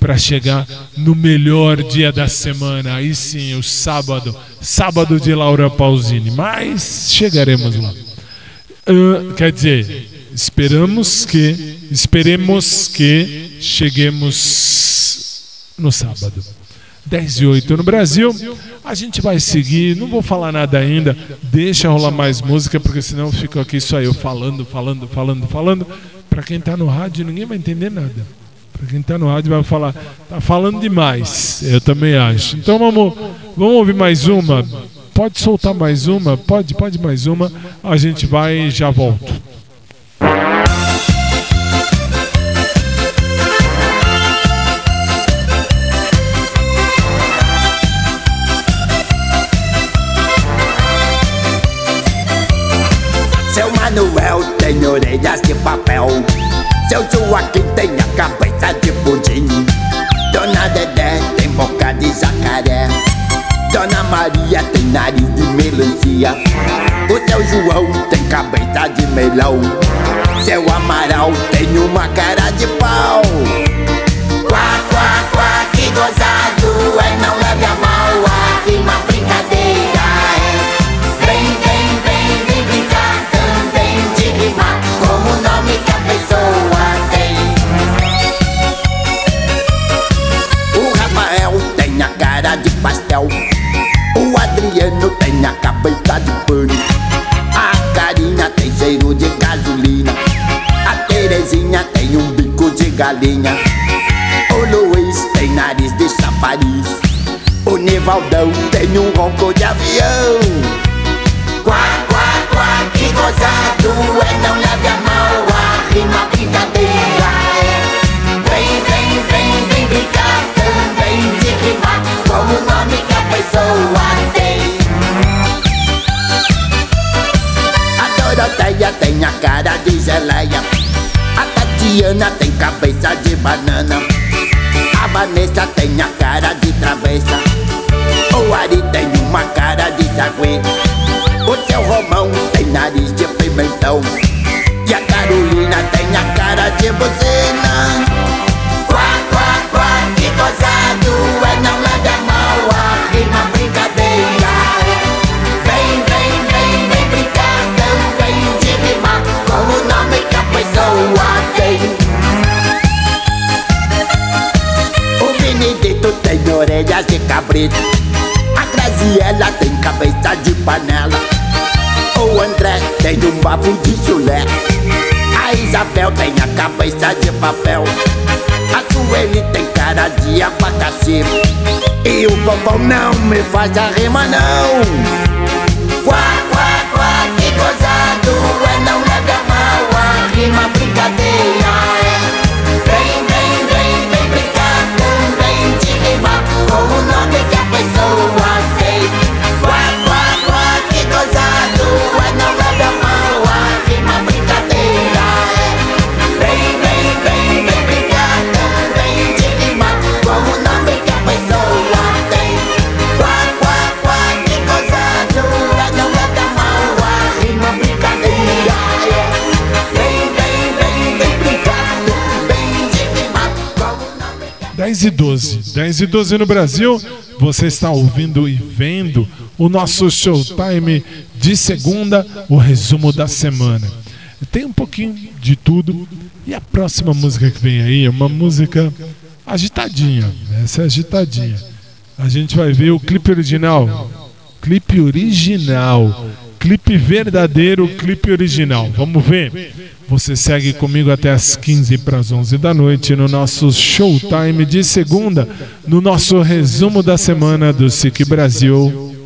para chegar no melhor dia da semana. Aí sim, o sábado, sábado de Laura Pausini. Mas chegaremos lá. Ah, quer dizer, esperamos que, esperemos que cheguemos no sábado. 10 e 8 no Brasil. A gente vai seguir, não vou falar nada ainda, deixa rolar mais música, porque senão fica aqui só eu falando, falando, falando, falando. Para quem tá no rádio, ninguém vai entender nada. Para quem tá no rádio vai falar, tá falando demais. Eu também acho. Então vamos, vamos ouvir mais uma. Pode soltar mais uma? Pode, pode mais uma. A gente vai e já volto. Manuel tem orelhas de papel. Seu Joaquim tem a cabeça de pudim. Dona Dedé tem boca de jacaré. Dona Maria tem nariz de melancia. O seu João tem cabeça de melão. Seu Amaral tem uma cara de pau. Quá, quá, quá, que gozado pastel. O Adriano tem a cabeça de pano. A Karina tem cheiro de gasolina. A Terezinha tem um bico de galinha. O Luiz tem nariz de chafariz. O Nivaldão tem um ronco de avião. Quá, quá, quá, que gozado é, não leve a mal a rima A Doroteia tem a cara de geleia. A Tatiana tem cabeça de banana. A Vanessa tem a cara de travessa. O Ari tem uma cara de saguê. O seu Romão tem nariz de pimentão. E a Carolina tem a cara de buzina. Quá, quá, quá, que gozado é, não orelhas de cabrito. A Graziela tem cabeça de panela. O André tem um bafo de chulé. A Isabel tem a cabeça de papel. A Sueli tem cara de abacaxi. E o vovô não me faz a rima não. Quá, quá, quá, que gozado é, não leve a mal a rima brincadeira pessoa. Quá, quá, quá, que gozado é, não rima brincadeira é. Vem, vem, vem, vem brincar também de rimar com o nome que a pessoa tem. Quá, quá, que gozado é, não leve a mal a rima brincadeira é. Vem, vem, vem, vem brincar também de rimar com o nome 10 e 12. 10 e 12 no Brasil. Você está ouvindo e vendo o nosso showtime de segunda, o resumo da semana. Tem um pouquinho de tudo. E a próxima música que vem aí é uma música agitadinha. Essa é agitadinha. A gente vai ver o clipe original. Clipe original. Clipe verdadeiro, clipe original. Vamos ver? Você segue comigo até as 15 para as 11 da noite no nosso showtime de segunda, no nosso resumo da semana do SIC Brasil.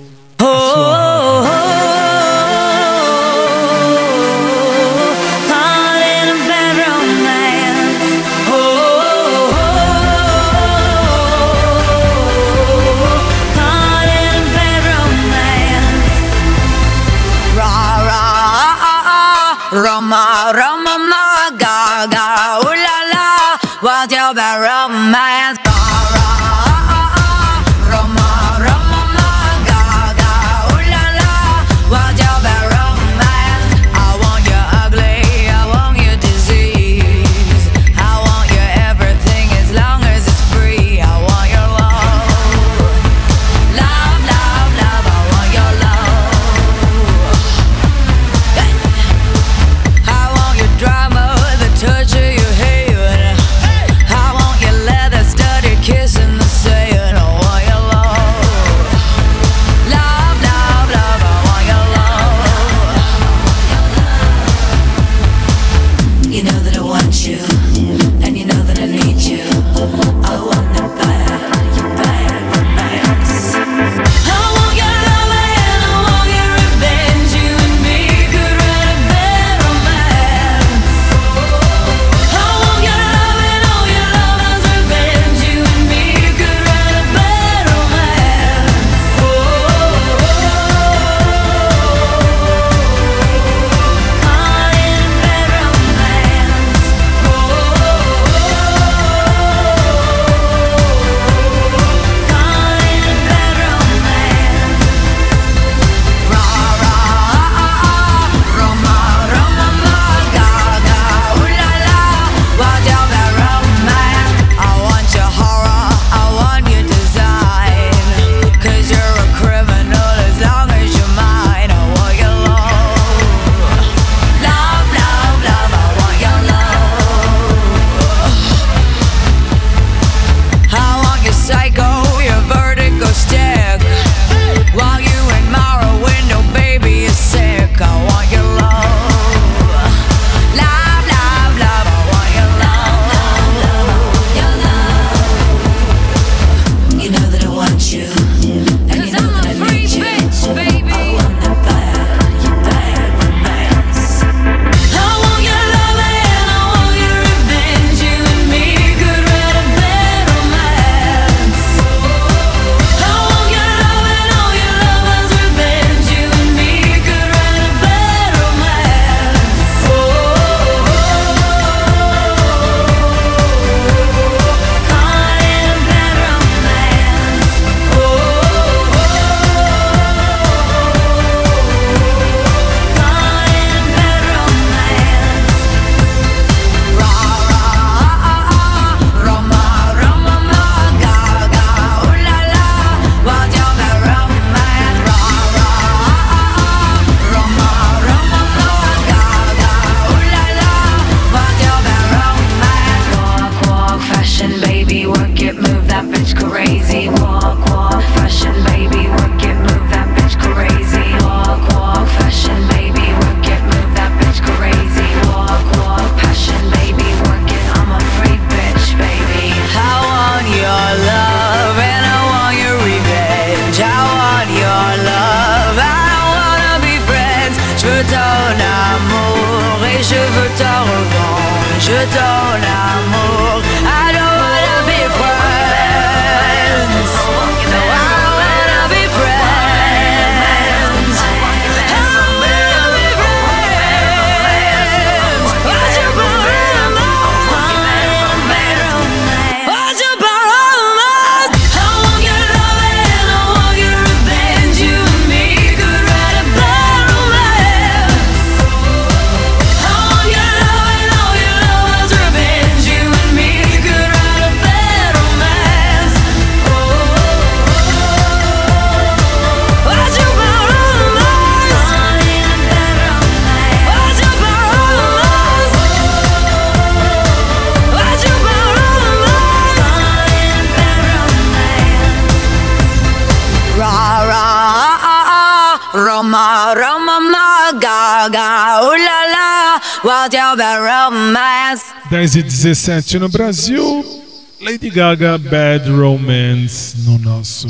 10 e 17 no Brasil. Lady Gaga Bad Romance no nosso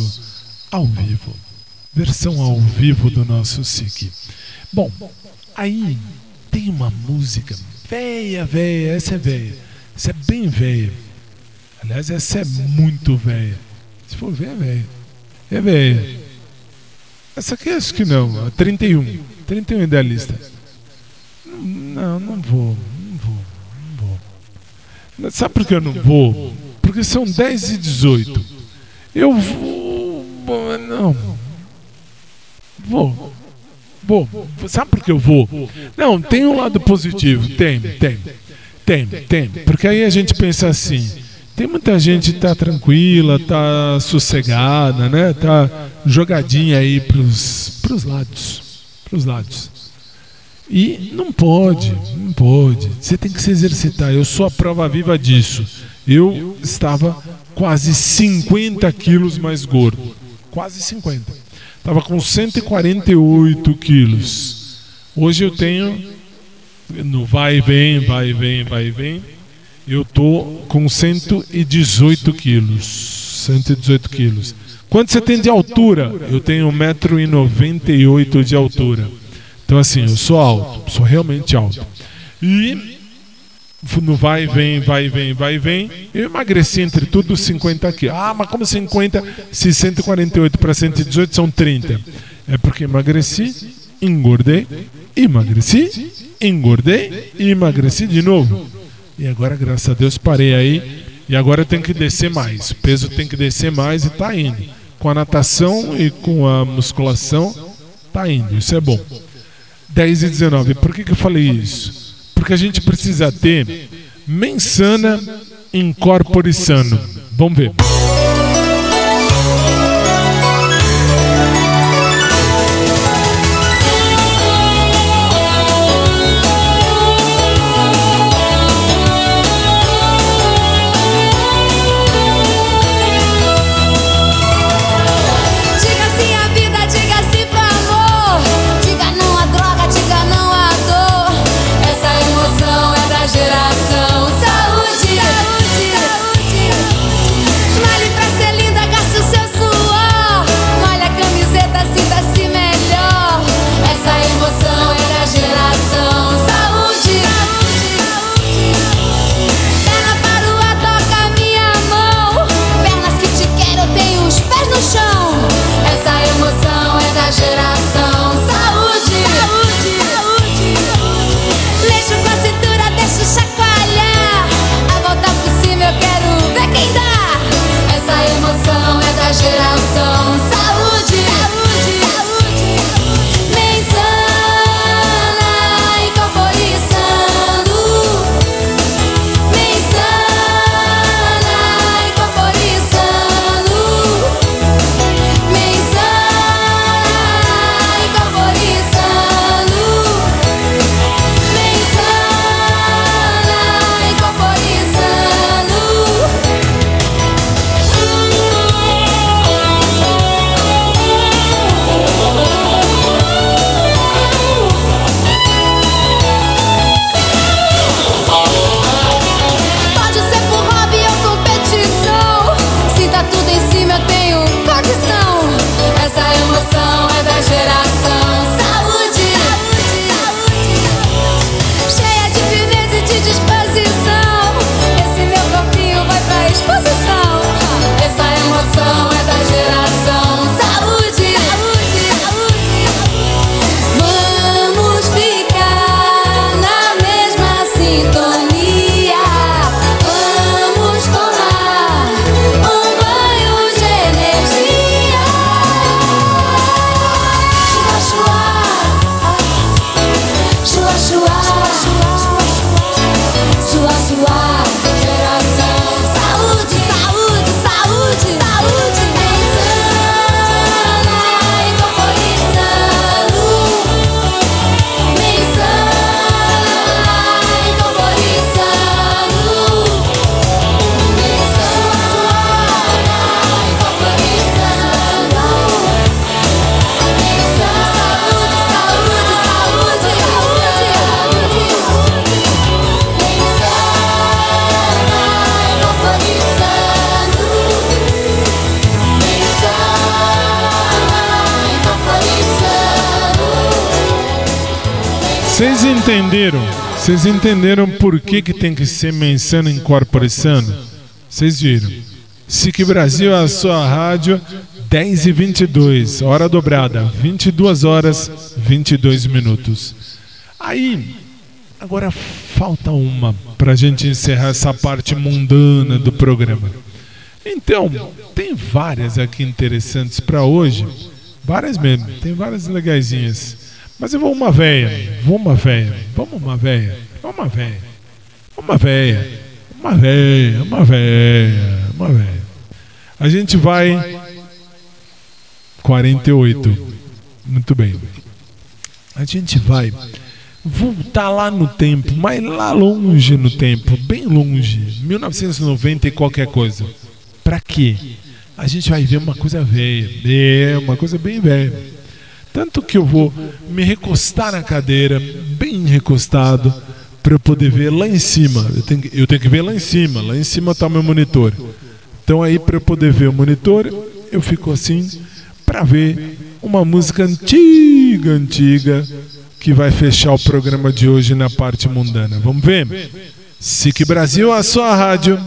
ao vivo. Versão ao vivo do nosso SIC. Bom, aí tem uma música velha, velha, essa é velha. Essa é bem velha. Aliás, essa é muito velha. Se for ver, é velha. É velha. Essa aqui acho que não, a 31. 31 idealista. Não, não vou. Não vou. Não vou. Sabe por que eu não vou? Porque são 10 e 18. Eu vou. Não. Vou. Vou. Sabe por que eu vou? Não, tem um lado positivo. Tem, tem. Tem, tem. Porque aí a gente pensa assim. Tem muita gente que tá tranquila, tá sossegada, né? Tá jogadinha aí pros, pros lados. Pros lados. E não pode, não pode. Você tem que se exercitar. Eu sou a prova viva disso. Eu estava quase 50 quilos mais gordo. Quase 50. Estava com 148 quilos. Hoje eu tenho. No vai e vem, vai e vem, vai e vem. Eu tô com 118 quilos. 118 quilos. Quanto você tem de altura? Eu tenho 1,98m de altura. Então assim, eu sou alto, sou realmente alto. E no vai vem, vai vem, vai vem, eu emagreci entre tudo 50 quilos. Ah, mas como 50? Se 148 para 118 são 30. É porque emagreci, engordei, emagreci, engordei e emagreci de novo. E agora, graças a Deus, parei aí. E agora tenho que descer mais. O peso tem que descer mais e tá indo. Com a natação e com a musculação, tá indo. Isso é bom. 10 e 19. Por que, que eu falei isso? Porque a gente precisa ter mensana incorpore sano. Vamos ver. Vocês entenderam por que, que tem que ser menção em corporação? Vocês viram? SIC Brasil, a sua rádio, 10 e 22, hora dobrada, 22 horas 22 minutos. Aí, agora falta uma pra gente encerrar essa parte mundana do programa. Então, tem várias aqui interessantes pra hoje, várias mesmo, tem várias legaisinhas. Mas eu vou uma véia, vou uma véia, vamos uma véia, uma véia, uma véia, uma véia, uma véia, uma véia. A gente vai 48. Muito bem. A gente vai voltar lá no tempo, mas lá longe no tempo, bem longe, 1990 e qualquer coisa. Pra quê? A gente vai ver uma coisa velha, é uma coisa bem velha. Tanto que eu vou me recostar na cadeira, bem recostado, para eu poder ver lá em cima. Eu tenho, que- eu tenho que ver lá em cima, lá em cima tá o meu monitor. Então aí para eu poder ver o monitor, eu fico assim para ver uma música antiga, antiga que vai fechar o programa de hoje na parte mundana. Vamos ver? SIC Brasil, a sua rádio.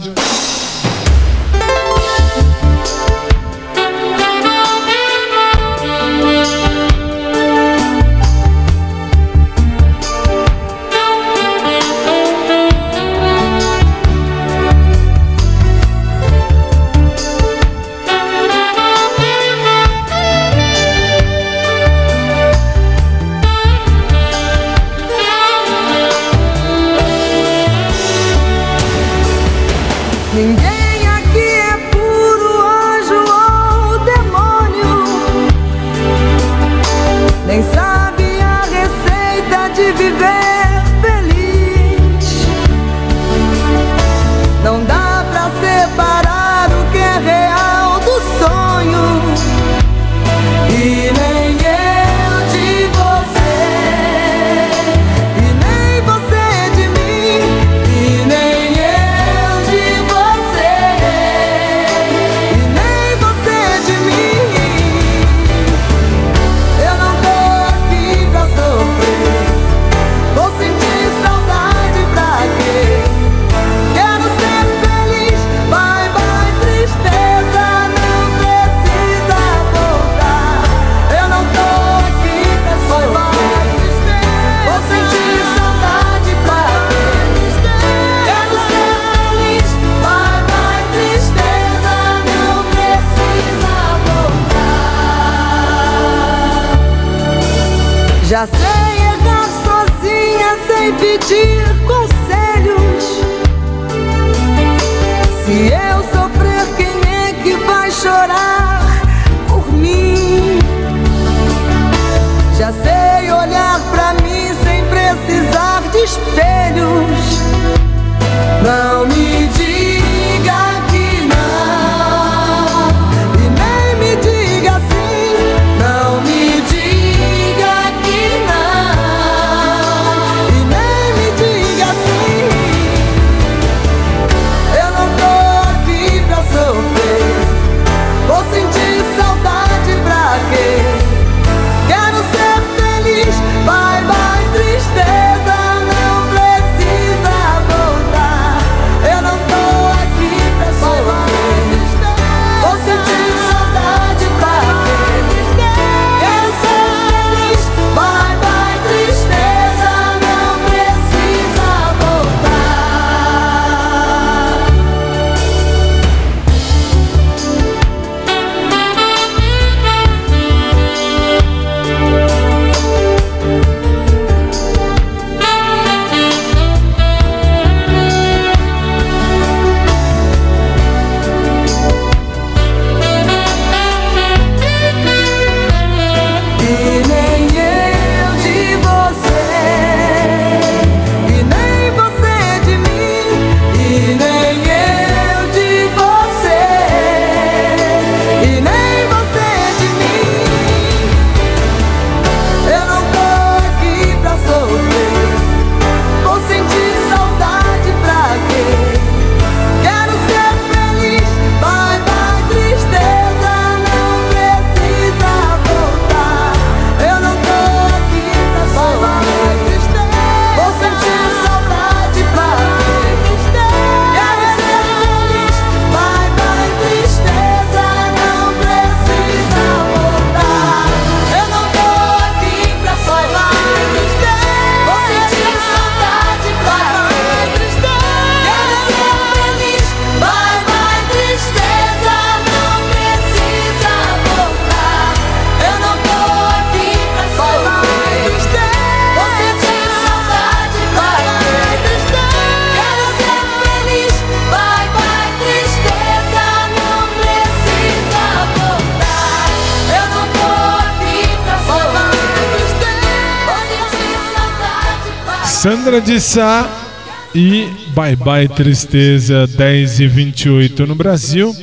De e Bye Bye Tristeza 10 e 28 no Brasil.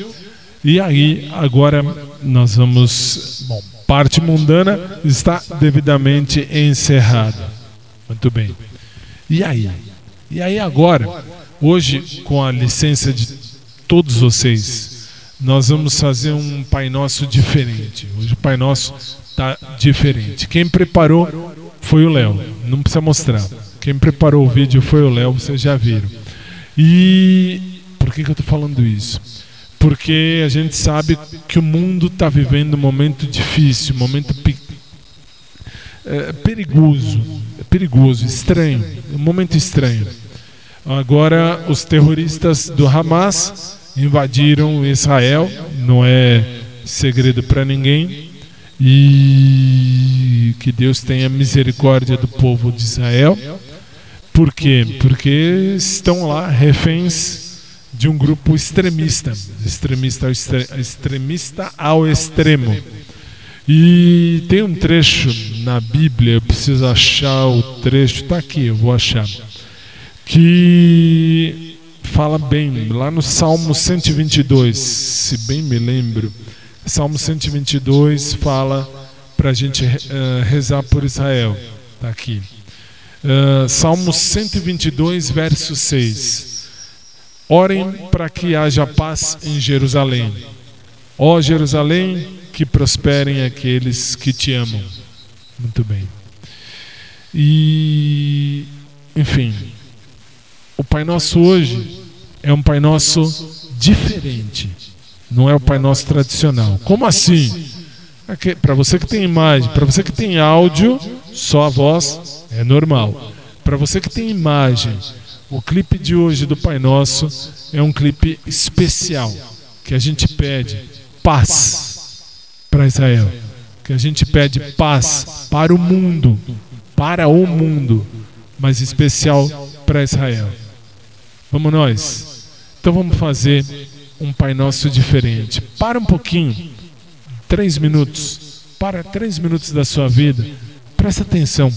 E aí, agora nós vamos. Bom, parte mundana está devidamente encerrada. Muito bem. E aí? E aí, agora, hoje, com a licença de todos vocês, nós vamos fazer um Pai Nosso diferente. Hoje o Pai Nosso está diferente. Quem preparou foi o Léo. Não precisa mostrar. Quem preparou o vídeo foi o Léo, vocês já viram. E por que, que eu estou falando isso? Porque a gente sabe que o mundo está vivendo um momento difícil, um momento pe- é, perigoso, perigoso, estranho, um momento estranho. Agora, os terroristas do Hamas invadiram Israel, não é segredo para ninguém, e que Deus tenha misericórdia do povo de Israel. Por quê? Porque estão lá reféns de um grupo extremista, extremista ao, extre- extremista ao extremo. E tem um trecho na Bíblia, eu preciso achar o trecho, está aqui, eu vou achar, que fala bem, lá no Salmo 122, se bem me lembro, Salmo 122 fala para a gente eh, rezar por Israel, está aqui. Ah, Salmo 122, verso 6. Orem para que haja paz em Jerusalém. Ó Jerusalém, que prosperem aqueles que te amam. Muito bem. E, enfim, o Pai Nosso hoje é um Pai Nosso diferente. Não é o Pai Nosso tradicional. Como assim? Para você que tem imagem, para você que tem áudio, só a voz é normal. Para você que tem imagem, o clipe de hoje do Pai Nosso é um clipe especial que a gente pede paz para Israel, que a gente pede paz para o mundo, para o mundo, mas especial para Israel. Vamos nós. Então vamos fazer um Pai Nosso diferente. Para um pouquinho, três minutos. Para três minutos da sua vida. Presta atenção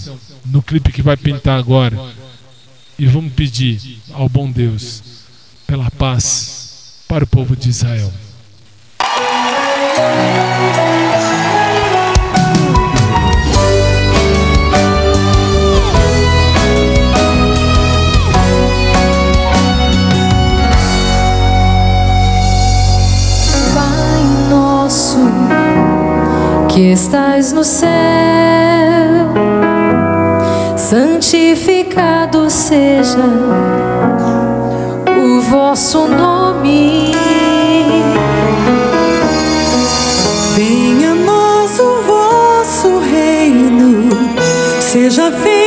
no clipe que vai pintar agora. E vamos pedir ao bom Deus pela paz para o povo de Israel. Que estás no céu, santificado seja o vosso nome. Venha a nós o vosso reino, seja feita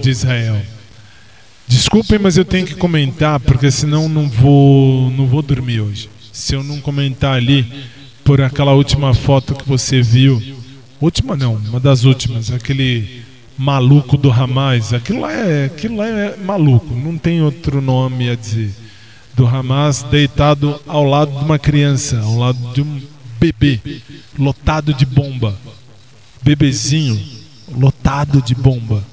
de Israel. Desculpem, mas eu tenho que comentar, porque senão não vou, não vou dormir hoje. Se eu não comentar ali por aquela última foto que você viu, última não, uma das últimas, aquele maluco do Hamas, aquilo lá é, aquilo lá é maluco, não tem outro nome a dizer. Do Hamas deitado ao lado de uma criança, ao lado de um bebê lotado de bomba. Bebezinho lotado de bomba.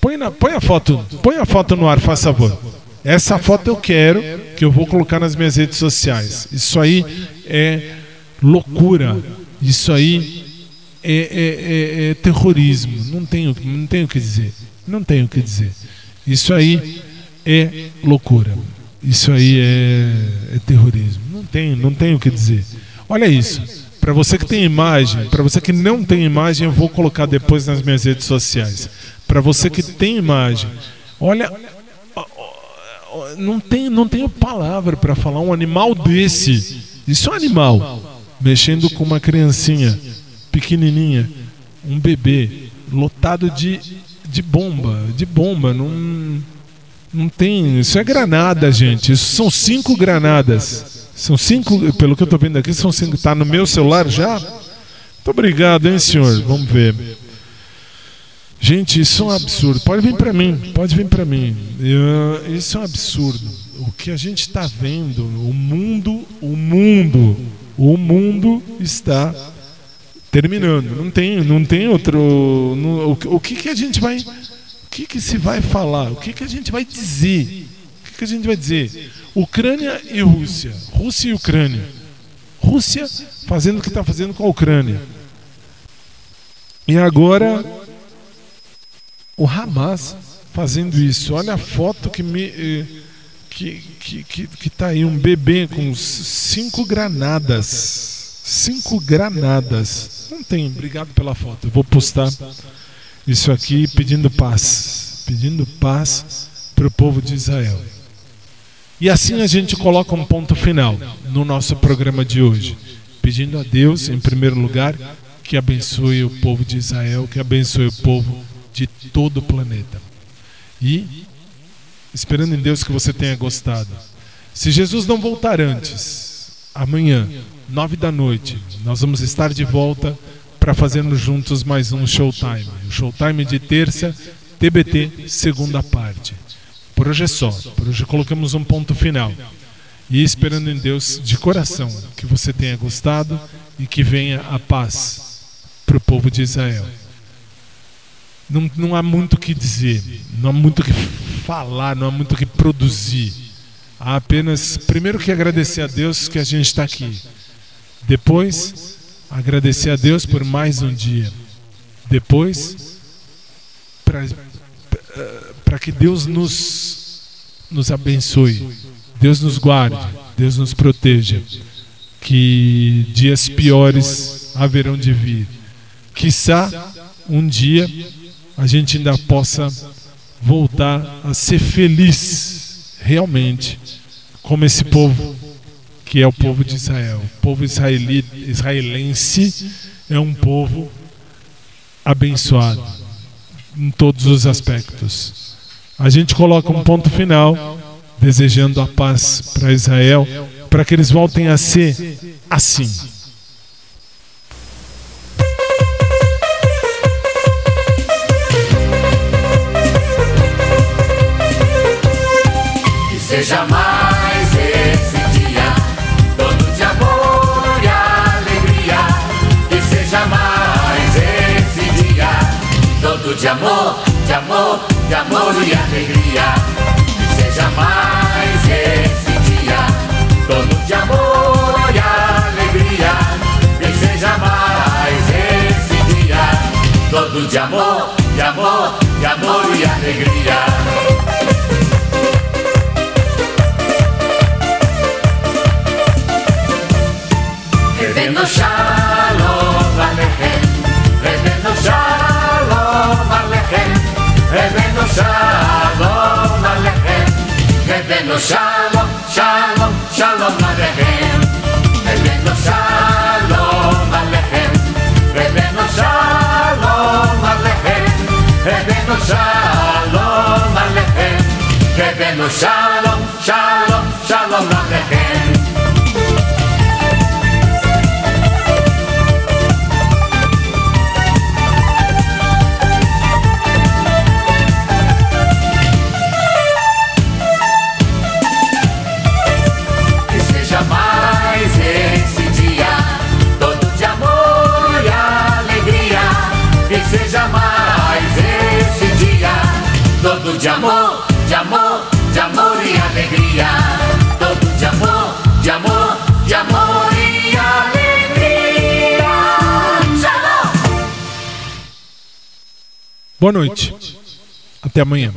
Põe, na, põe a foto, põe a foto no ar, faz favor. Essa foto eu quero que eu vou colocar nas minhas redes sociais. Isso aí é loucura. Isso aí é, é- é- é terrorismo. Não tenho, não tenho o que dizer. Não tenho o que dizer. Isso aí é loucura. Isso aí é, é terrorismo. Não tenho, não tenho o que dizer. Olha isso. Para você que tem imagem, para você que não tem imagem, eu vou colocar depois nas minhas redes sociais. Para você que tem imagem, olha, não tem, não tenho palavra para falar um animal desse. Isso é um animal mexendo com uma criancinha pequenininha, um bebê lotado de, de bomba, de bomba, não não tem, isso é granada, gente. Isso são cinco granadas. São cinco, pelo que eu tô vendo aqui, são cinco. Tá no meu celular já? Muito obrigado, hein, senhor. Vamos ver. Gente, isso é um absurdo. Pode vir para mim, pode vir para mim. Isso é um absurdo. O que a gente está vendo, o mundo, o mundo, o mundo está terminando. Não tem, não tem outro. não- o, o que que a gente vai, o que que se vai falar? O que que a gente vai dizer? Que a gente vai dizer? Ucrânia e Rússia, Rússia e Ucrânia. Rússia fazendo o que está fazendo com a Ucrânia. E agora o Hamas fazendo isso. Olha a foto que me eh, que, que, que, que tá aí um bebê com cinco granadas. Cinco granadas. Não tem, obrigado pela foto. Vou postar isso aqui pedindo paz. Pedindo paz para o povo de Israel. E assim a gente coloca um ponto final no nosso programa de hoje. Pedindo a Deus, em primeiro lugar, que abençoe o povo de Israel, que abençoe o povo de todo o planeta. E esperando em Deus que você tenha gostado. Se Jesus não voltar antes, amanhã, nove da noite, nós vamos estar de volta para fazermos juntos mais um Showtime. O Showtime de terça, TBT, segunda parte. Por hoje é só. Por hoje colocamos um ponto final. E esperando em Deus de coração que você tenha gostado e que venha a paz para o povo de Israel. Não, não há muito o que dizer, não há muito o que falar, não há muito o que produzir. Há apenas, primeiro, que agradecer a Deus que a gente está aqui. Depois, agradecer a Deus por mais um dia. Depois, para que Deus nos, nos abençoe, Deus nos guarde, Deus nos proteja. Que dias piores haverão de vir. Quiçá um dia a gente ainda possa voltar a ser feliz realmente como esse povo que é o povo de Israel. O povo israeli, israelense é um povo abençoado em todos os aspectos. A gente coloca um ponto final desejando a paz para Israel, para que eles voltem a ser assim. Que seja mais esse dia, todo de amor e alegria. Que seja mais esse dia, todo de amor, de amor, e alegria. Que seja mais esse dia, todo de amor e alegria. Que seja mais esse dia, todo de amor, de amor, de amor e alegria. Revendo Shalom Alechem אלינו שלום, שלום, שלום עליהם. אלינו שלום עליהם. אלינו שלום עליהם. אלינו שלום עליהם. אלינו שלום, שלום, שלום עליהם. Boa noite. Até amanhã.